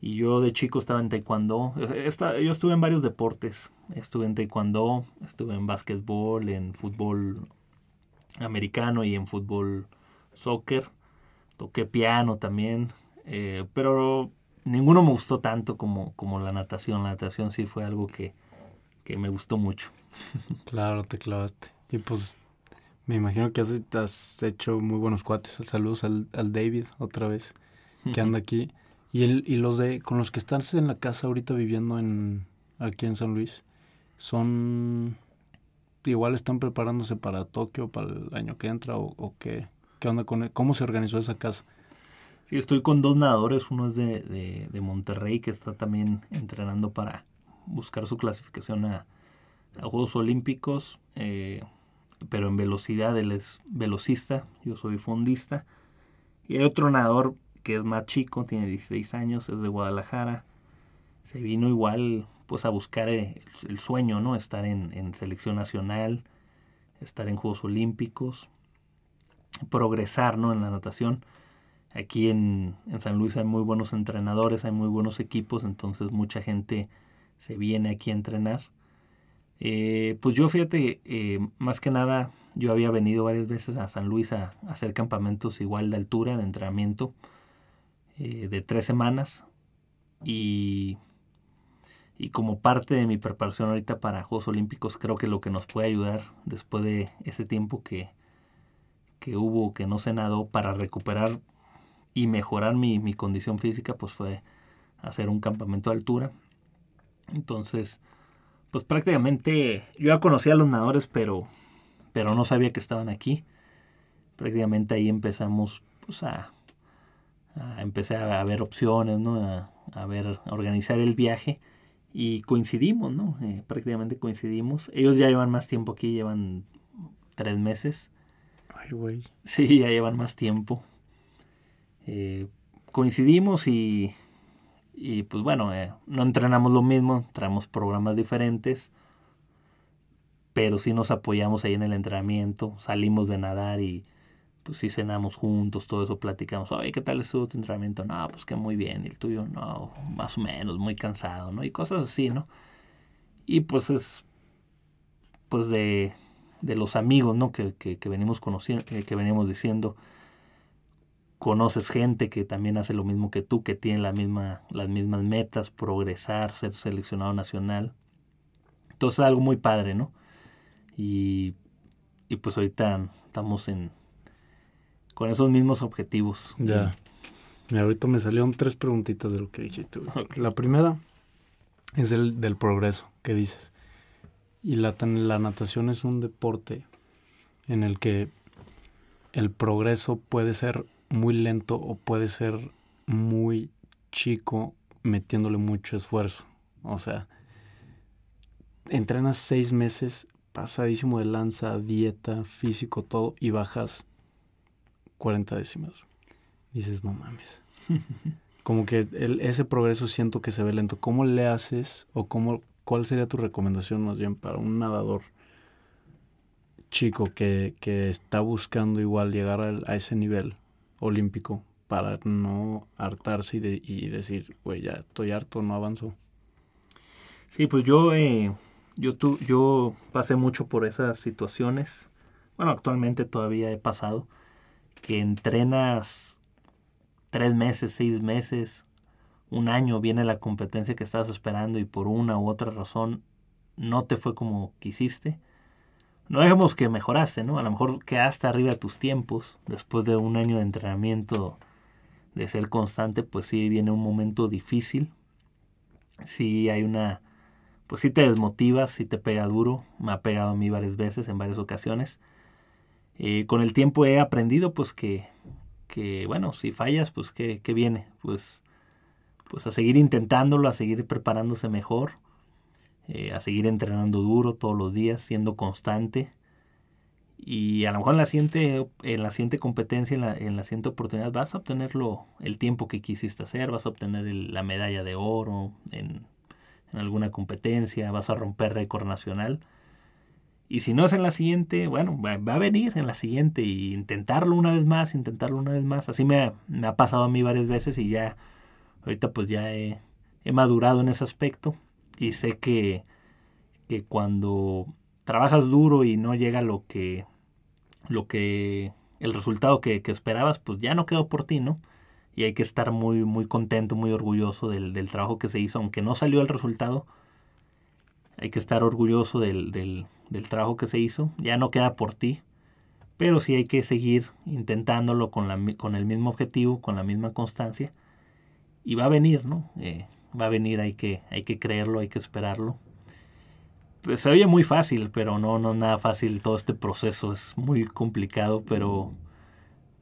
y yo de chico estaba en taekwondo. yo estuve en varios deportes. Estuve en taekwondo, estuve en básquetbol, en fútbol americano y en fútbol soccer. Toqué piano también. Eh, pero ninguno me gustó tanto como, como la natación. La natación sí fue algo que, que me gustó mucho. Claro, te clavaste. Y pues me imagino que has, has hecho muy buenos cuates. Saludos al, al David otra vez, que anda aquí. Y, el, y los de con los que estás en la casa ahorita viviendo en aquí en San Luis, son igual están preparándose para Tokio, para el año que entra, o, o qué, qué onda con cómo se organizó esa casa. Sí, estoy con dos nadadores. Uno es de, de, Monterrey, que está también entrenando para buscar su clasificación a, Juegos Olímpicos. Eh, pero en velocidad, él es velocista, yo soy fondista. Y hay otro nadador que es más chico, tiene 16 años, es de Guadalajara. Se vino igual pues a buscar eh, el, sueño, ¿no? Estar en, en selección nacional, estar en Juegos Olímpicos, progresar, ¿no? En la natación Aquí en, San Luis hay muy buenos entrenadores, hay muy buenos equipos, entonces mucha gente se viene aquí a entrenar. Eh, pues yo fíjate, eh, más que nada, yo había venido varias veces a San Luis a, hacer campamentos igual de altura, de entrenamiento, eh, de tres semanas. Y, y como parte de mi preparación ahorita para Juegos Olímpicos, creo que lo que nos puede ayudar después de ese tiempo que, que hubo, que no se nadó, para recuperar y mejorar mi, mi, condición física, pues fue hacer un campamento de altura. Entonces, pues prácticamente yo ya conocía a los nadadores, pero, pero no sabía que estaban aquí. Prácticamente ahí empezamos pues a, a empecé a, ver opciones, ¿no? A, a, ver, a organizar el viaje y coincidimos, ¿no? Eh, prácticamente coincidimos. Ellos ya llevan más tiempo aquí, llevan tres meses. Ay, güey. Sí, ya llevan más tiempo. Eh, coincidimos y, y pues bueno, eh, no entrenamos lo mismo, traemos programas diferentes, pero sí nos apoyamos ahí en el entrenamiento, salimos de nadar y pues sí cenamos juntos, todo eso platicamos, oye, ¿qué tal estuvo tu entrenamiento? No, pues que muy bien, el tuyo, no, más o menos, muy cansado, ¿no? Y cosas así, ¿no? Y pues es, pues de, de los amigos, ¿no? Que, que venimos conociendo, eh, que venimos diciendo, conoces gente que también hace lo mismo que tú, que tiene la misma, las mismas metas, progresar, ser seleccionado nacional. Entonces algo muy padre, ¿no? Y, y pues ahorita estamos en con esos mismos objetivos. Ya. Ahorita me salieron tres preguntitas de lo que dijiste. La primera es el del progreso, que dices. Y la, la natación es un deporte en el que el progreso puede ser muy lento o puede ser muy chico metiéndole mucho esfuerzo. O sea, entrenas seis meses pasadísimo de lanza, dieta, físico, todo, y bajas 40 décimas. Dices, no mames. Como que ese progreso siento que se ve lento. ¿Cómo le haces o cómo, cuál sería tu recomendación más bien para un nadador chico que, que está buscando igual llegar a ese nivel? Olímpico para no hartarse y, decir, güey, ya estoy harto, no avanzo. Sí, pues yo, eh, yo, yo pasé mucho por esas situaciones. Bueno, actualmente todavía he pasado. Que entrenas tres meses, seis meses, un año, viene la competencia que estabas esperando y por una u otra razón no te fue como quisiste no dejemos que mejoraste, ¿no? A lo mejor quedaste arriba de tus tiempos, después de un año de entrenamiento, de ser constante, pues sí viene un momento difícil, sí hay una, pues sí te desmotivas, sí te pega duro, me ha pegado a mí varias veces, en varias ocasiones. Eh, con el tiempo he aprendido pues que, que bueno, si fallas, pues que, que viene, pues, pues a seguir intentándolo, a seguir preparándose mejor eh, a seguir entrenando duro todos los días, siendo constante. Y a lo mejor en la siguiente, en la siguiente competencia, en la, en la siguiente oportunidad, vas a obtener el tiempo que quisiste hacer, vas a obtener la medalla de oro en, en alguna competencia, vas a romper récord nacional. Y si no es en la siguiente, bueno, va, a venir en la siguiente y intentarlo una vez más, intentarlo una vez más. Así me ha, pasado a mí varias veces y ya, ahorita pues ya he madurado en ese aspecto y sé que, que cuando trabajas duro y no llega lo que, lo que, el resultado que, esperabas, pues ya no quedó por ti, ¿no? Y hay que estar muy, muy contento, muy orgulloso del, del trabajo que se hizo, aunque no salió el resultado. Hay que estar orgulloso del, del, del trabajo que se hizo. Ya no queda por ti, pero sí hay que seguir intentándolo con, la, con el mismo objetivo, con la misma constancia. Y va a venir, ¿no? Eh, va a venir, hay que, hay que creerlo, hay que esperarlo. Pues, se oye muy fácil, pero no, no nada fácil todo este proceso, es muy complicado, pero,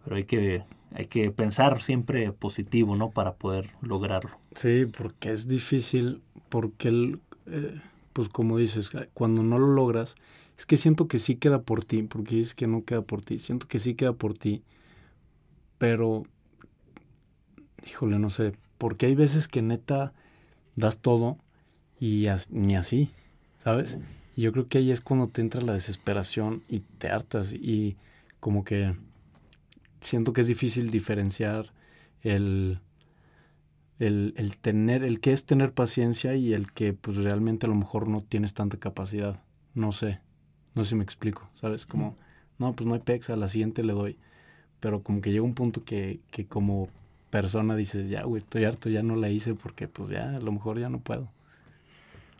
pero hay, que, hay que pensar siempre positivo, ¿no? Para poder lograrlo. Sí, porque es difícil, porque, el, eh, pues como dices, cuando no lo logras, es que siento que sí queda por ti, porque dices que no queda por ti, siento que sí queda por ti, pero, híjole, no sé, porque hay veces que neta das todo y ni así, ¿sabes? Y yo creo que ahí es cuando te entra la desesperación y te hartas y como que siento que es difícil diferenciar el, el, tener, el que es tener paciencia y el que pues realmente a lo mejor no tienes tanta capacidad. No sé, no sé si me explico, ¿sabes? Como, no, pues no hay pex, a la siguiente le doy. Pero como que llega un punto que, que como persona dices, ya, güey, estoy harto, ya no la hice porque pues ya, a lo mejor ya no puedo.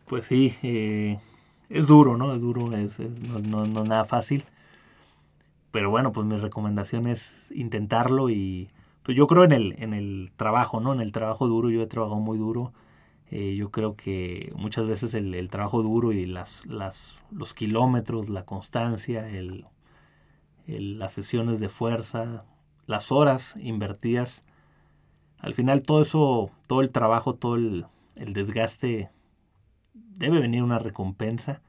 Pues sí, eh, es duro, ¿no? Es duro, es, no, no, no, nada fácil pero bueno, pues mi recomendación es intentarlo y pues yo creo en el, en el trabajo, ¿no? En el trabajo duro, yo he trabajado muy duro. Eh, yo creo que muchas veces el, trabajo duro y las, las, los kilómetros, la constancia, el, las sesiones de fuerza, las horas invertidas, al final todo eso, todo el trabajo, todo el, desgaste, debe venir una recompensa.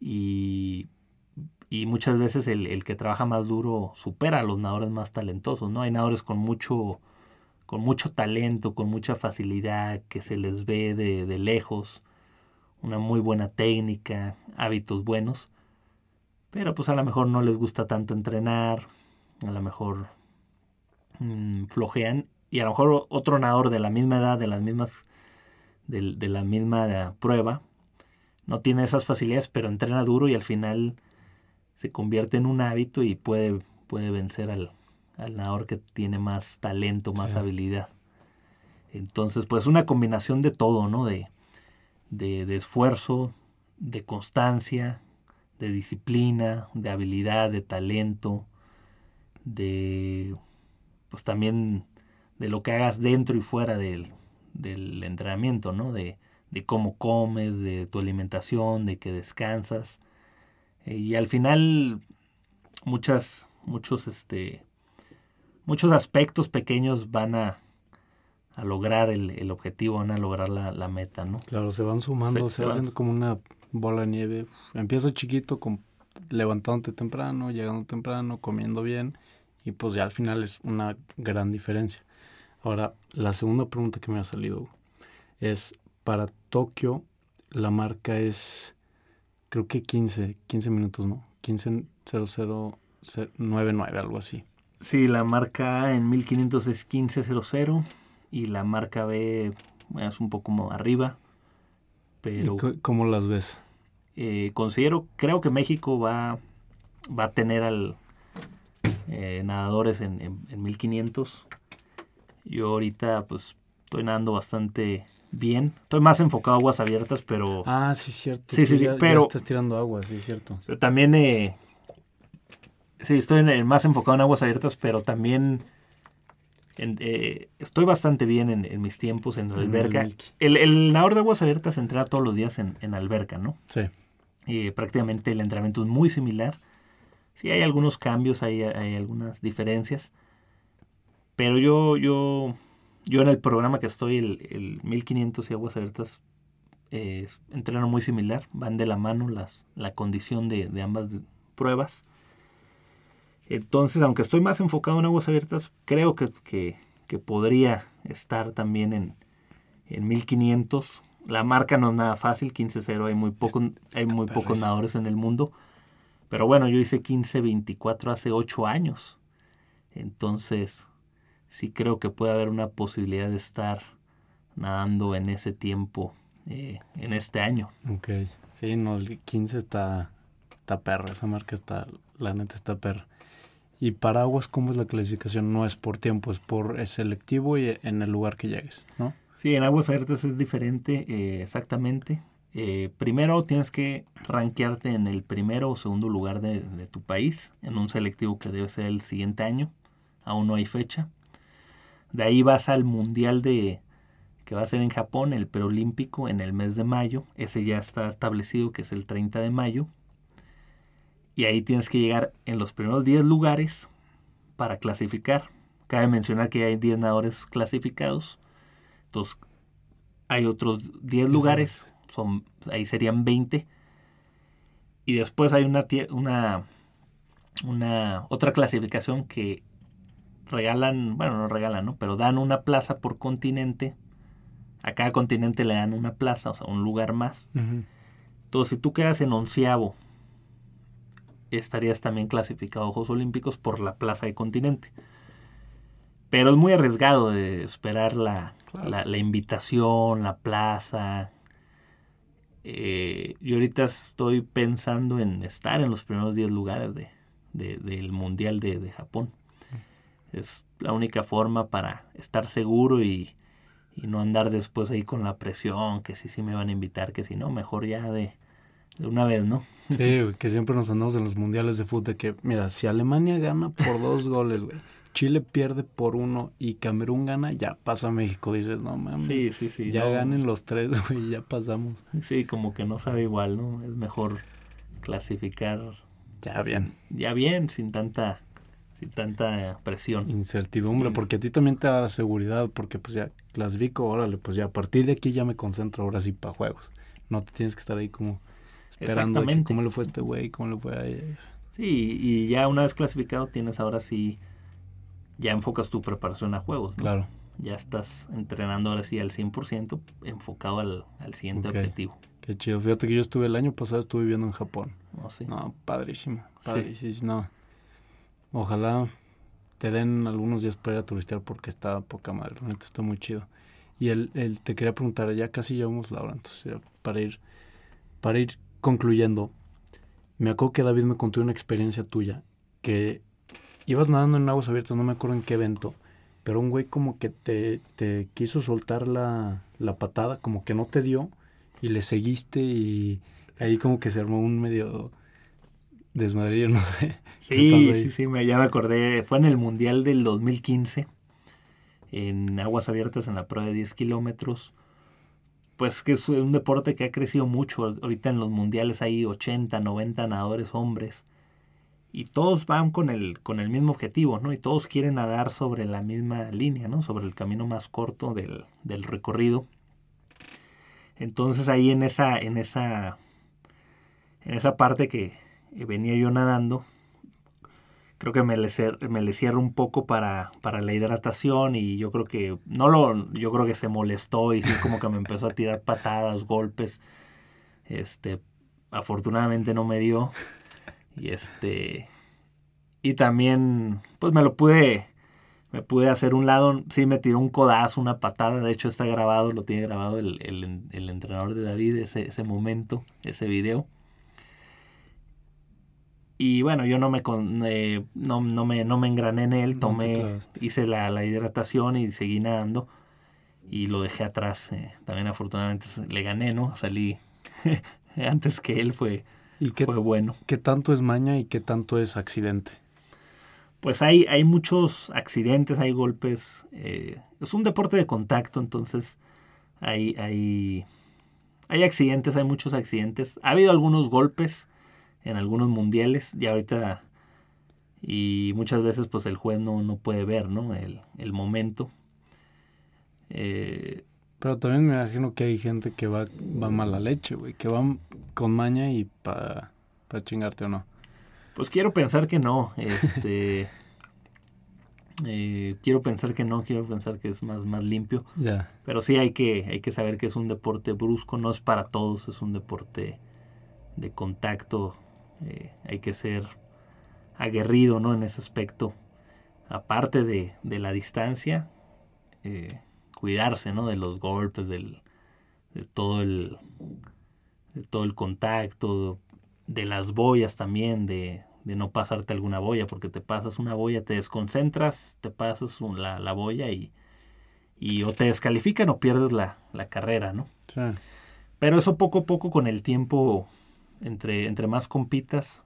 Y y muchas veces el, que trabaja más duro supera a los nadadores más talentosos, ¿no? Hay nadadores con mucho, con mucho talento, con mucha facilidad, que se les ve de, lejos, una muy buena técnica, hábitos buenos, pero pues a lo mejor no les gusta tanto entrenar, a lo mejor mm, flojean, y a lo mejor otro nadador de la misma edad, de las mismas, de, de la misma prueba, no tiene esas facilidades, pero entrena duro y al final se convierte en un hábito y puede, puede vencer al, al nadador que tiene más talento, más habilidad. Entonces, pues una combinación de todo, ¿no? De, de, esfuerzo, de constancia, de disciplina, de habilidad, de talento, de pues también de lo que hagas dentro y fuera del, del entrenamiento, ¿no? De, de, cómo comes, de tu alimentación, de que descansas, y al final muchas, muchos, este, muchos aspectos pequeños van a, a lograr el, el, objetivo, van a lograr la, la, meta, ¿no? Claro, se van sumando, se, va haciendo como una bola de nieve. Empieza chiquito, con, levantándote temprano, llegando temprano, comiendo bien, y pues ya al final es una gran diferencia. Ahora, la segunda pregunta que me ha salido es, para Tokio, la marca es creo que 15, 15 minutos, ¿no? 15.0099, algo así. Sí, la marca A en 1500 es 15.00 y la marca B es un poco más arriba. Pero, ¿Cómo las ves? Eh, considero, creo que México va, va a tener al eh, nadadores en, en 1500. Yo ahorita pues estoy nadando bastante bien. Estoy más enfocado a aguas abiertas, pero... Ah, sí, cierto. Sí, sí, sí, pero... estás tirando agua, sí, cierto. también... Eh, sí, estoy más enfocado en aguas abiertas, pero también... Eh, estoy bastante bien en, mis tiempos en la alberca. El, el, nadador de aguas abiertas entrena todos los días en, alberca, ¿no? Sí. Y prácticamente el entrenamiento es muy similar. Sí, hay algunos cambios, hay, hay algunas diferencias. Pero yo, yo yo en el programa que estoy, el, 1500 y aguas abiertas, eh, entreno muy similar, van de la mano las, la condición de, ambas pruebas. Entonces, aunque estoy más enfocado en aguas abiertas, creo que, que, podría estar también en, en 1500. La marca no es nada fácil, 15-0, hay muy, poco, hay muy pocos nadadores en el mundo. Pero bueno, yo hice 15-24 hace 8 años. Entonces, sí creo que puede haber una posibilidad de estar nadando en ese tiempo eh, en este año. Ok, sí, no, el 15 está, está perro, esa marca está, la neta está perro. Y para aguas, ¿cómo es la clasificación? No es por tiempo, es por selectivo y en el lugar que llegues, ¿no? Sí, en aguas abiertas es diferente, eh, exactamente. Eh, primero tienes que rankearte en el primero o segundo lugar de, de, tu país, en un selectivo que debe ser el siguiente año. Aún no hay fecha. De ahí vas al mundial de que va a ser en Japón, el preolímpico en el mes de mayo. Ese ya está establecido que es el 30 de mayo. Y ahí tienes que llegar en los primeros 10 lugares para clasificar. Cabe mencionar que hay 10 nadadores clasificados. Entonces, hay otros 10 lugares. Son, ahí serían 20. Y después hay una, una, una otra clasificación que regalan, bueno, no regalan, ¿no? Pero dan una plaza por continente. A cada continente le dan una plaza, o sea, un lugar más. Entonces, si tú quedas en onceavo, estarías también clasificado a Juegos Olímpicos por la plaza de continente. Pero es muy arriesgado de esperar la, la, invitación, la plaza. Eh, yo ahorita estoy pensando en estar en los primeros 10 lugares de, del Mundial de, de Japón es la única forma para estar seguro y, no andar después ahí con la presión, que si sí me van a invitar, que si no, mejor ya de, de una vez, ¿no? Sí, que siempre nos andamos en los mundiales de fútbol, que mira, si Alemania gana por dos goles, güey, Chile pierde por uno y Camerún gana, ya pasa México, dices, no mames. Sí, sí, sí. Ya ganen los tres, güey, ya pasamos. Sí, como que no sabe igual, ¿no? Es mejor clasificar. Ya bien. Ya bien, sin tanta tanta presión. Incertidumbre, porque a ti también te da seguridad, porque pues ya clasifico, órale, pues ya a partir de aquí ya me concentro ahora sí para juegos. No te tienes que estar ahí como esperando cómo le fue este güey, cómo le fue a... Sí, y ya una vez clasificado tienes ahora sí, ya enfocas tu preparación a juegos. Claro. Ya estás entrenando ahora sí al 100% enfocado al, al siguiente objetivo. Qué chido. Fíjate que yo estuve el año pasado, estuve viviendo en Japón. Oh, sí. No, padrísimo. Padrísimo. No Ojalá te den algunos días para ir a turistear porque está poca madre, realmente está muy chido. Y él, te quería preguntar, ya casi llevamos la hora, entonces para ir, para ir concluyendo, me acuerdo que David me contó una experiencia tuya, que ibas nadando en aguas abiertas, no me acuerdo en qué evento, pero un güey como que te, te quiso soltar la, la patada, como que no te dio, y le seguiste y ahí como que se armó un medio desmadrillo, no sé. Sí, sí, sí, me, ya me acordé. Fue en el Mundial del 2015, en aguas abiertas en la prueba de 10 kilómetros. Pues que es un deporte que ha crecido mucho. Ahorita en los mundiales hay 80, 90 nadadores hombres. Y todos van con el, con el mismo objetivo, ¿no? Y todos quieren nadar sobre la misma línea, ¿no? Sobre el camino más corto del, del recorrido. Entonces ahí en esa, en esa, en esa parte que, venía yo nadando, creo que me le, me cierro un poco para, para la hidratación y yo creo que no lo yo creo que se molestó y sí como que me empezó a tirar patadas, golpes. Este, afortunadamente no me dio y este y también pues me lo pude me pude hacer un lado, sí me tiró un codazo, una patada, de hecho está grabado, lo tiene grabado el, el, el entrenador de David, ese, ese momento, ese video. Y bueno, yo no me, eh, no, no, me, no me engrané en él, tomé, hice la, la, hidratación y seguí nadando. Y lo dejé atrás. Eh, también afortunadamente le gané, ¿no? Salí antes que él, fue, ¿Y qué, fue bueno. ¿Qué tanto es maña y qué tanto es accidente? Pues hay, hay muchos accidentes, hay golpes. Eh, es un deporte de contacto, entonces hay, hay, hay accidentes, hay muchos accidentes. Ha habido algunos golpes en algunos mundiales y ahorita y muchas veces pues el juez no, no puede ver ¿no? el, el momento. Eh, Pero también me imagino que hay gente que va, va mala leche, güey, que va con maña y para pa chingarte o no. Pues quiero pensar que no, este... Eh, quiero pensar que no, quiero pensar que es más, más limpio. Ya. Pero sí hay que, hay que saber que es un deporte brusco, no es para todos, es un deporte de contacto eh, hay que ser aguerrido ¿no? en ese aspecto. Aparte de, de la distancia, eh, cuidarse ¿no? de los golpes, del, de, todo el, de todo el contacto, de las boyas también, de, de, no pasarte alguna boya, porque te pasas una boya, te desconcentras, te pasas la, la boya y, y o te descalifican o pierdes la, la carrera, ¿no? Pero eso poco a poco con el tiempo entre, entre más compitas,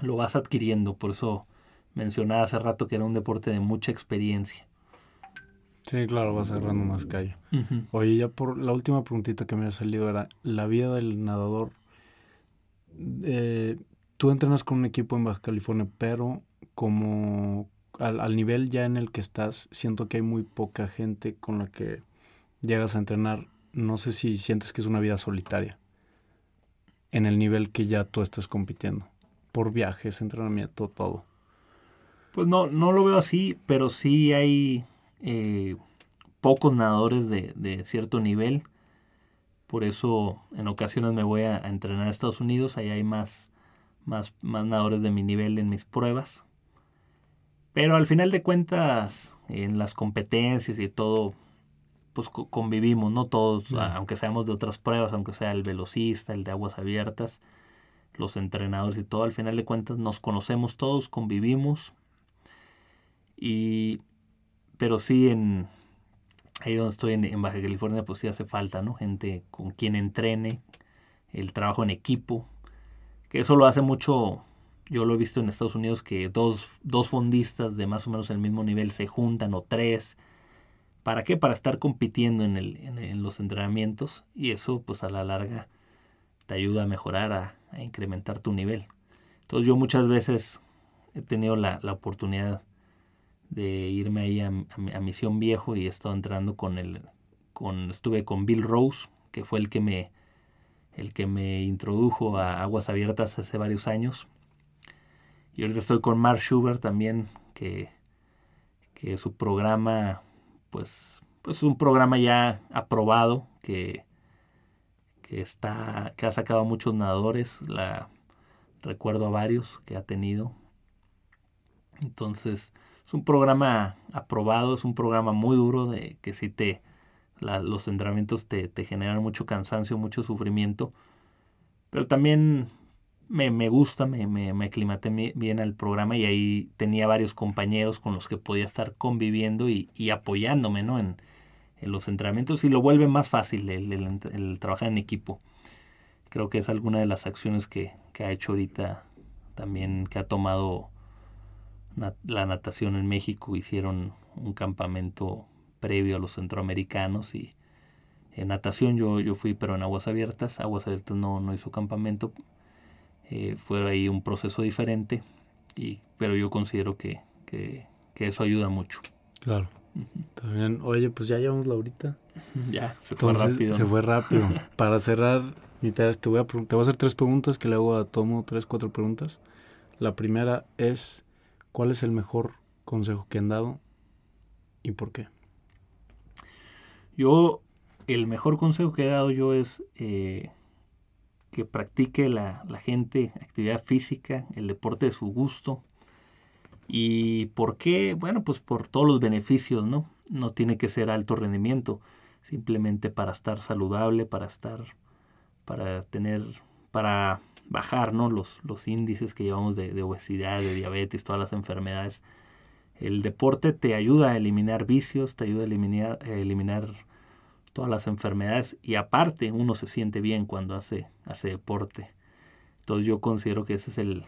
lo vas adquiriendo. Por eso mencionaba hace rato que era un deporte de mucha experiencia. Sí, claro, vas agarrando más callo. Oye, ya por la última preguntita que me ha salido era, la vida del nadador, eh, tú entrenas con un equipo en Baja California, pero como al, al nivel ya en el que estás, siento que hay muy poca gente con la que llegas a entrenar. No sé si sientes que es una vida solitaria en el nivel que ya tú estás compitiendo, por viajes, entrenamiento, todo. Pues no, no lo veo así, pero sí hay eh, pocos nadadores de, de, cierto nivel. Por eso en ocasiones me voy a, entrenar a Estados Unidos, ahí hay más, más, más nadadores de mi nivel en mis pruebas. Pero al final de cuentas, en las competencias y todo, pues convivimos, ¿no? Todos, aunque seamos de otras pruebas, aunque sea el velocista, el de aguas abiertas, los entrenadores y todo, al final de cuentas nos conocemos todos, convivimos. Y, pero sí, en, ahí donde estoy en, en, Baja California, pues sí hace falta, ¿no? Gente con quien entrene, el trabajo en equipo, que eso lo hace mucho, yo lo he visto en Estados Unidos, que dos, dos fondistas de más o menos el mismo nivel se juntan o tres, ¿Para qué? Para estar compitiendo en, en, los entrenamientos y eso pues a la larga te ayuda a mejorar, a, a incrementar tu nivel. Entonces yo muchas veces he tenido la, oportunidad de irme ahí a, Misión Viejo y he estado entrando con el, con, estuve con Bill Rose, que fue el que me, el que me introdujo a Aguas Abiertas hace varios años. Y ahorita estoy con Mark Schubert también, que, que su programa pues, pues un programa ya aprobado que, que está que ha sacado a muchos nadadores la recuerdo a varios que ha tenido. Entonces es un programa aprobado es un programa muy duro de que si te los entrenamientos te, te generan mucho cansancio mucho sufrimiento. Pero también me, me gusta, me, me, me, aclimaté bien al programa y ahí tenía varios compañeros con los que podía estar conviviendo y, y apoyándome ¿no? en, en, los entrenamientos y lo vuelve más fácil el, el, trabajar en equipo. Creo que es alguna de las acciones que, que ha hecho ahorita también, que ha tomado la natación en México. Hicieron un campamento previo a los centroamericanos y en natación yo, yo fui, pero en aguas abiertas. Aguas abiertas no, no hizo campamento eh, fue ahí un proceso diferente, y, pero yo considero que, que, que eso ayuda mucho. Claro. Uh -huh. También, oye, pues ya llevamos la horita. Ya, se fue rápido. Se fue rápido. Para cerrar, mi te voy, a, te voy a hacer tres preguntas que le hago a Tomo, tres, cuatro preguntas. La primera es, ¿cuál es el mejor consejo que han dado y por qué? Yo, el mejor consejo que he dado yo es eh, que practique la, la, gente actividad física, el deporte de su gusto. ¿Y por qué? Bueno, pues por todos los beneficios, ¿no? No tiene que ser alto rendimiento, simplemente para estar saludable, para estar, para tener, para bajar, ¿no? Los, los índices que llevamos de, de obesidad, de diabetes, todas las enfermedades. El deporte te ayuda a eliminar vicios, te ayuda a eliminar, a eliminar todas las enfermedades y aparte uno se siente bien cuando hace, hace deporte. Entonces yo considero que ese es el,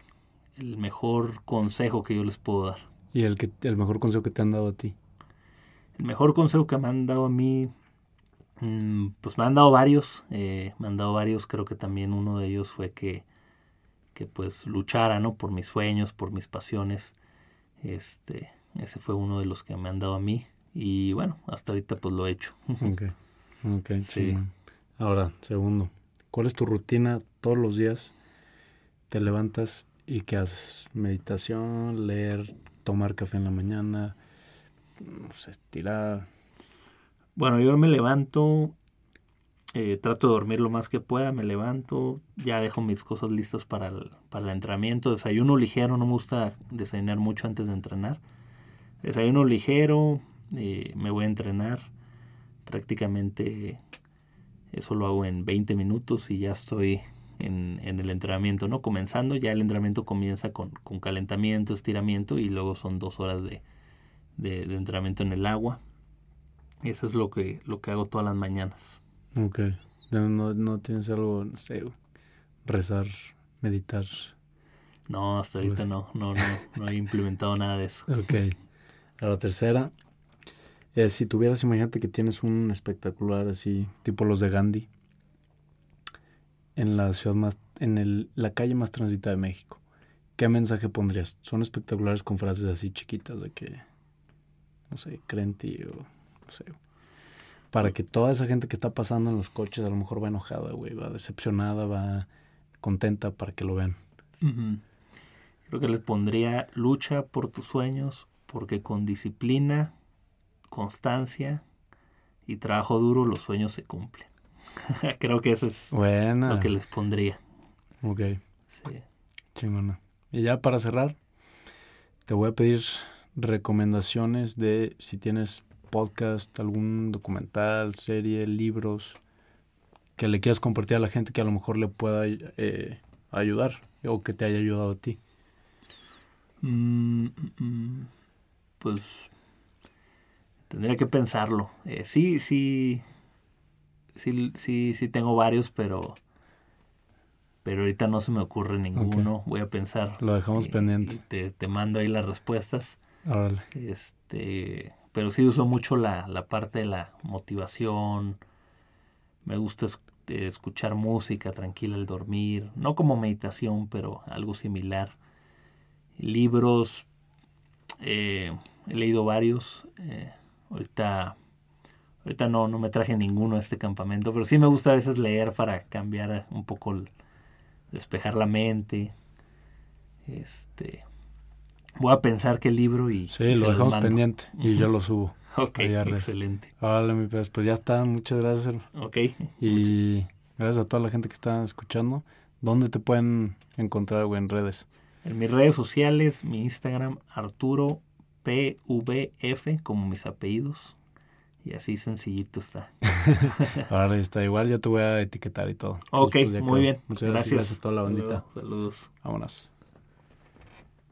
el mejor consejo que yo les puedo dar. ¿Y el, que, el mejor consejo que te han dado a ti? El mejor consejo que me han dado a mí, mmm, pues me han dado varios, eh, me han dado varios, creo que también uno de ellos fue que, que pues luchara, ¿no? Por mis sueños, por mis pasiones. Este, ese fue uno de los que me han dado a mí y bueno, hasta ahorita pues lo he hecho. Okay. Ok, sí. Ahora, segundo, ¿cuál es tu rutina todos los días? Te levantas y qué haces? Meditación, leer, tomar café en la mañana, pues, estirar. Bueno, yo me levanto, eh, trato de dormir lo más que pueda, me levanto, ya dejo mis cosas listas para el, para el entrenamiento, desayuno ligero, no me gusta desayunar mucho antes de entrenar. Desayuno ligero, eh, me voy a entrenar prácticamente eso lo hago en 20 minutos y ya estoy en, en, el entrenamiento, ¿no? Comenzando, ya el entrenamiento comienza con, con calentamiento, estiramiento y luego son dos horas de, de, de, entrenamiento en el agua. Eso es lo que, lo que hago todas las mañanas. Ok. No, no tienes algo, no sé, rezar, meditar. No, hasta ahorita no, no, no, no he implementado nada de eso. Ok. La tercera, eh, si tuvieras, imagínate que tienes un espectacular así, tipo los de Gandhi, en la ciudad más, en el, la calle más transitada de México, ¿qué mensaje pondrías? Son espectaculares con frases así chiquitas de que, no sé, creen ti o no sé. Para que toda esa gente que está pasando en los coches a lo mejor va enojada, güey, va decepcionada, va contenta para que lo vean. Creo que les pondría lucha por tus sueños, porque con disciplina, constancia y trabajo duro los sueños se cumplen. Creo que eso es lo que les pondría. Ok. Sí. Chingona. Y ya para cerrar, te voy a pedir recomendaciones de si tienes podcast, algún documental, serie, libros que le quieras compartir a la gente que a lo mejor le pueda eh, ayudar o que te haya ayudado a ti. Mm, mm, mm. pues tendría que pensarlo. Eh, sí, sí, sí, sí, sí tengo varios, pero pero ahorita no se me ocurre ninguno. Voy a pensar. Lo dejamos pendiente. te, te, mando ahí las respuestas. Este, pero sí uso mucho la, la parte de la motivación. Me gusta escuchar música tranquila al dormir. No como meditación, pero algo similar. Libros. Eh, he leído varios. Eh, ahorita ahorita no, no me traje ninguno a este campamento, pero sí me gusta a veces leer para cambiar un poco el, despejar la mente. Este, voy a pensar qué libro y... Sí, lo dejamos pendiente y yo lo subo. Ok, excelente. Vale, mi pues, pues ya está, muchas gracias. Ok. Y gracias a toda la gente que está escuchando. ¿Dónde te pueden encontrar, güey, en redes? En mis redes sociales, mi Instagram, Arturo PVF, como mis apellidos. Y así sencillito está. Ahora está igual, ya te voy a etiquetar y todo. Ok, pues muy bien. Muchas gracias. gracias. a toda la bandita. Saludos. Vámonos.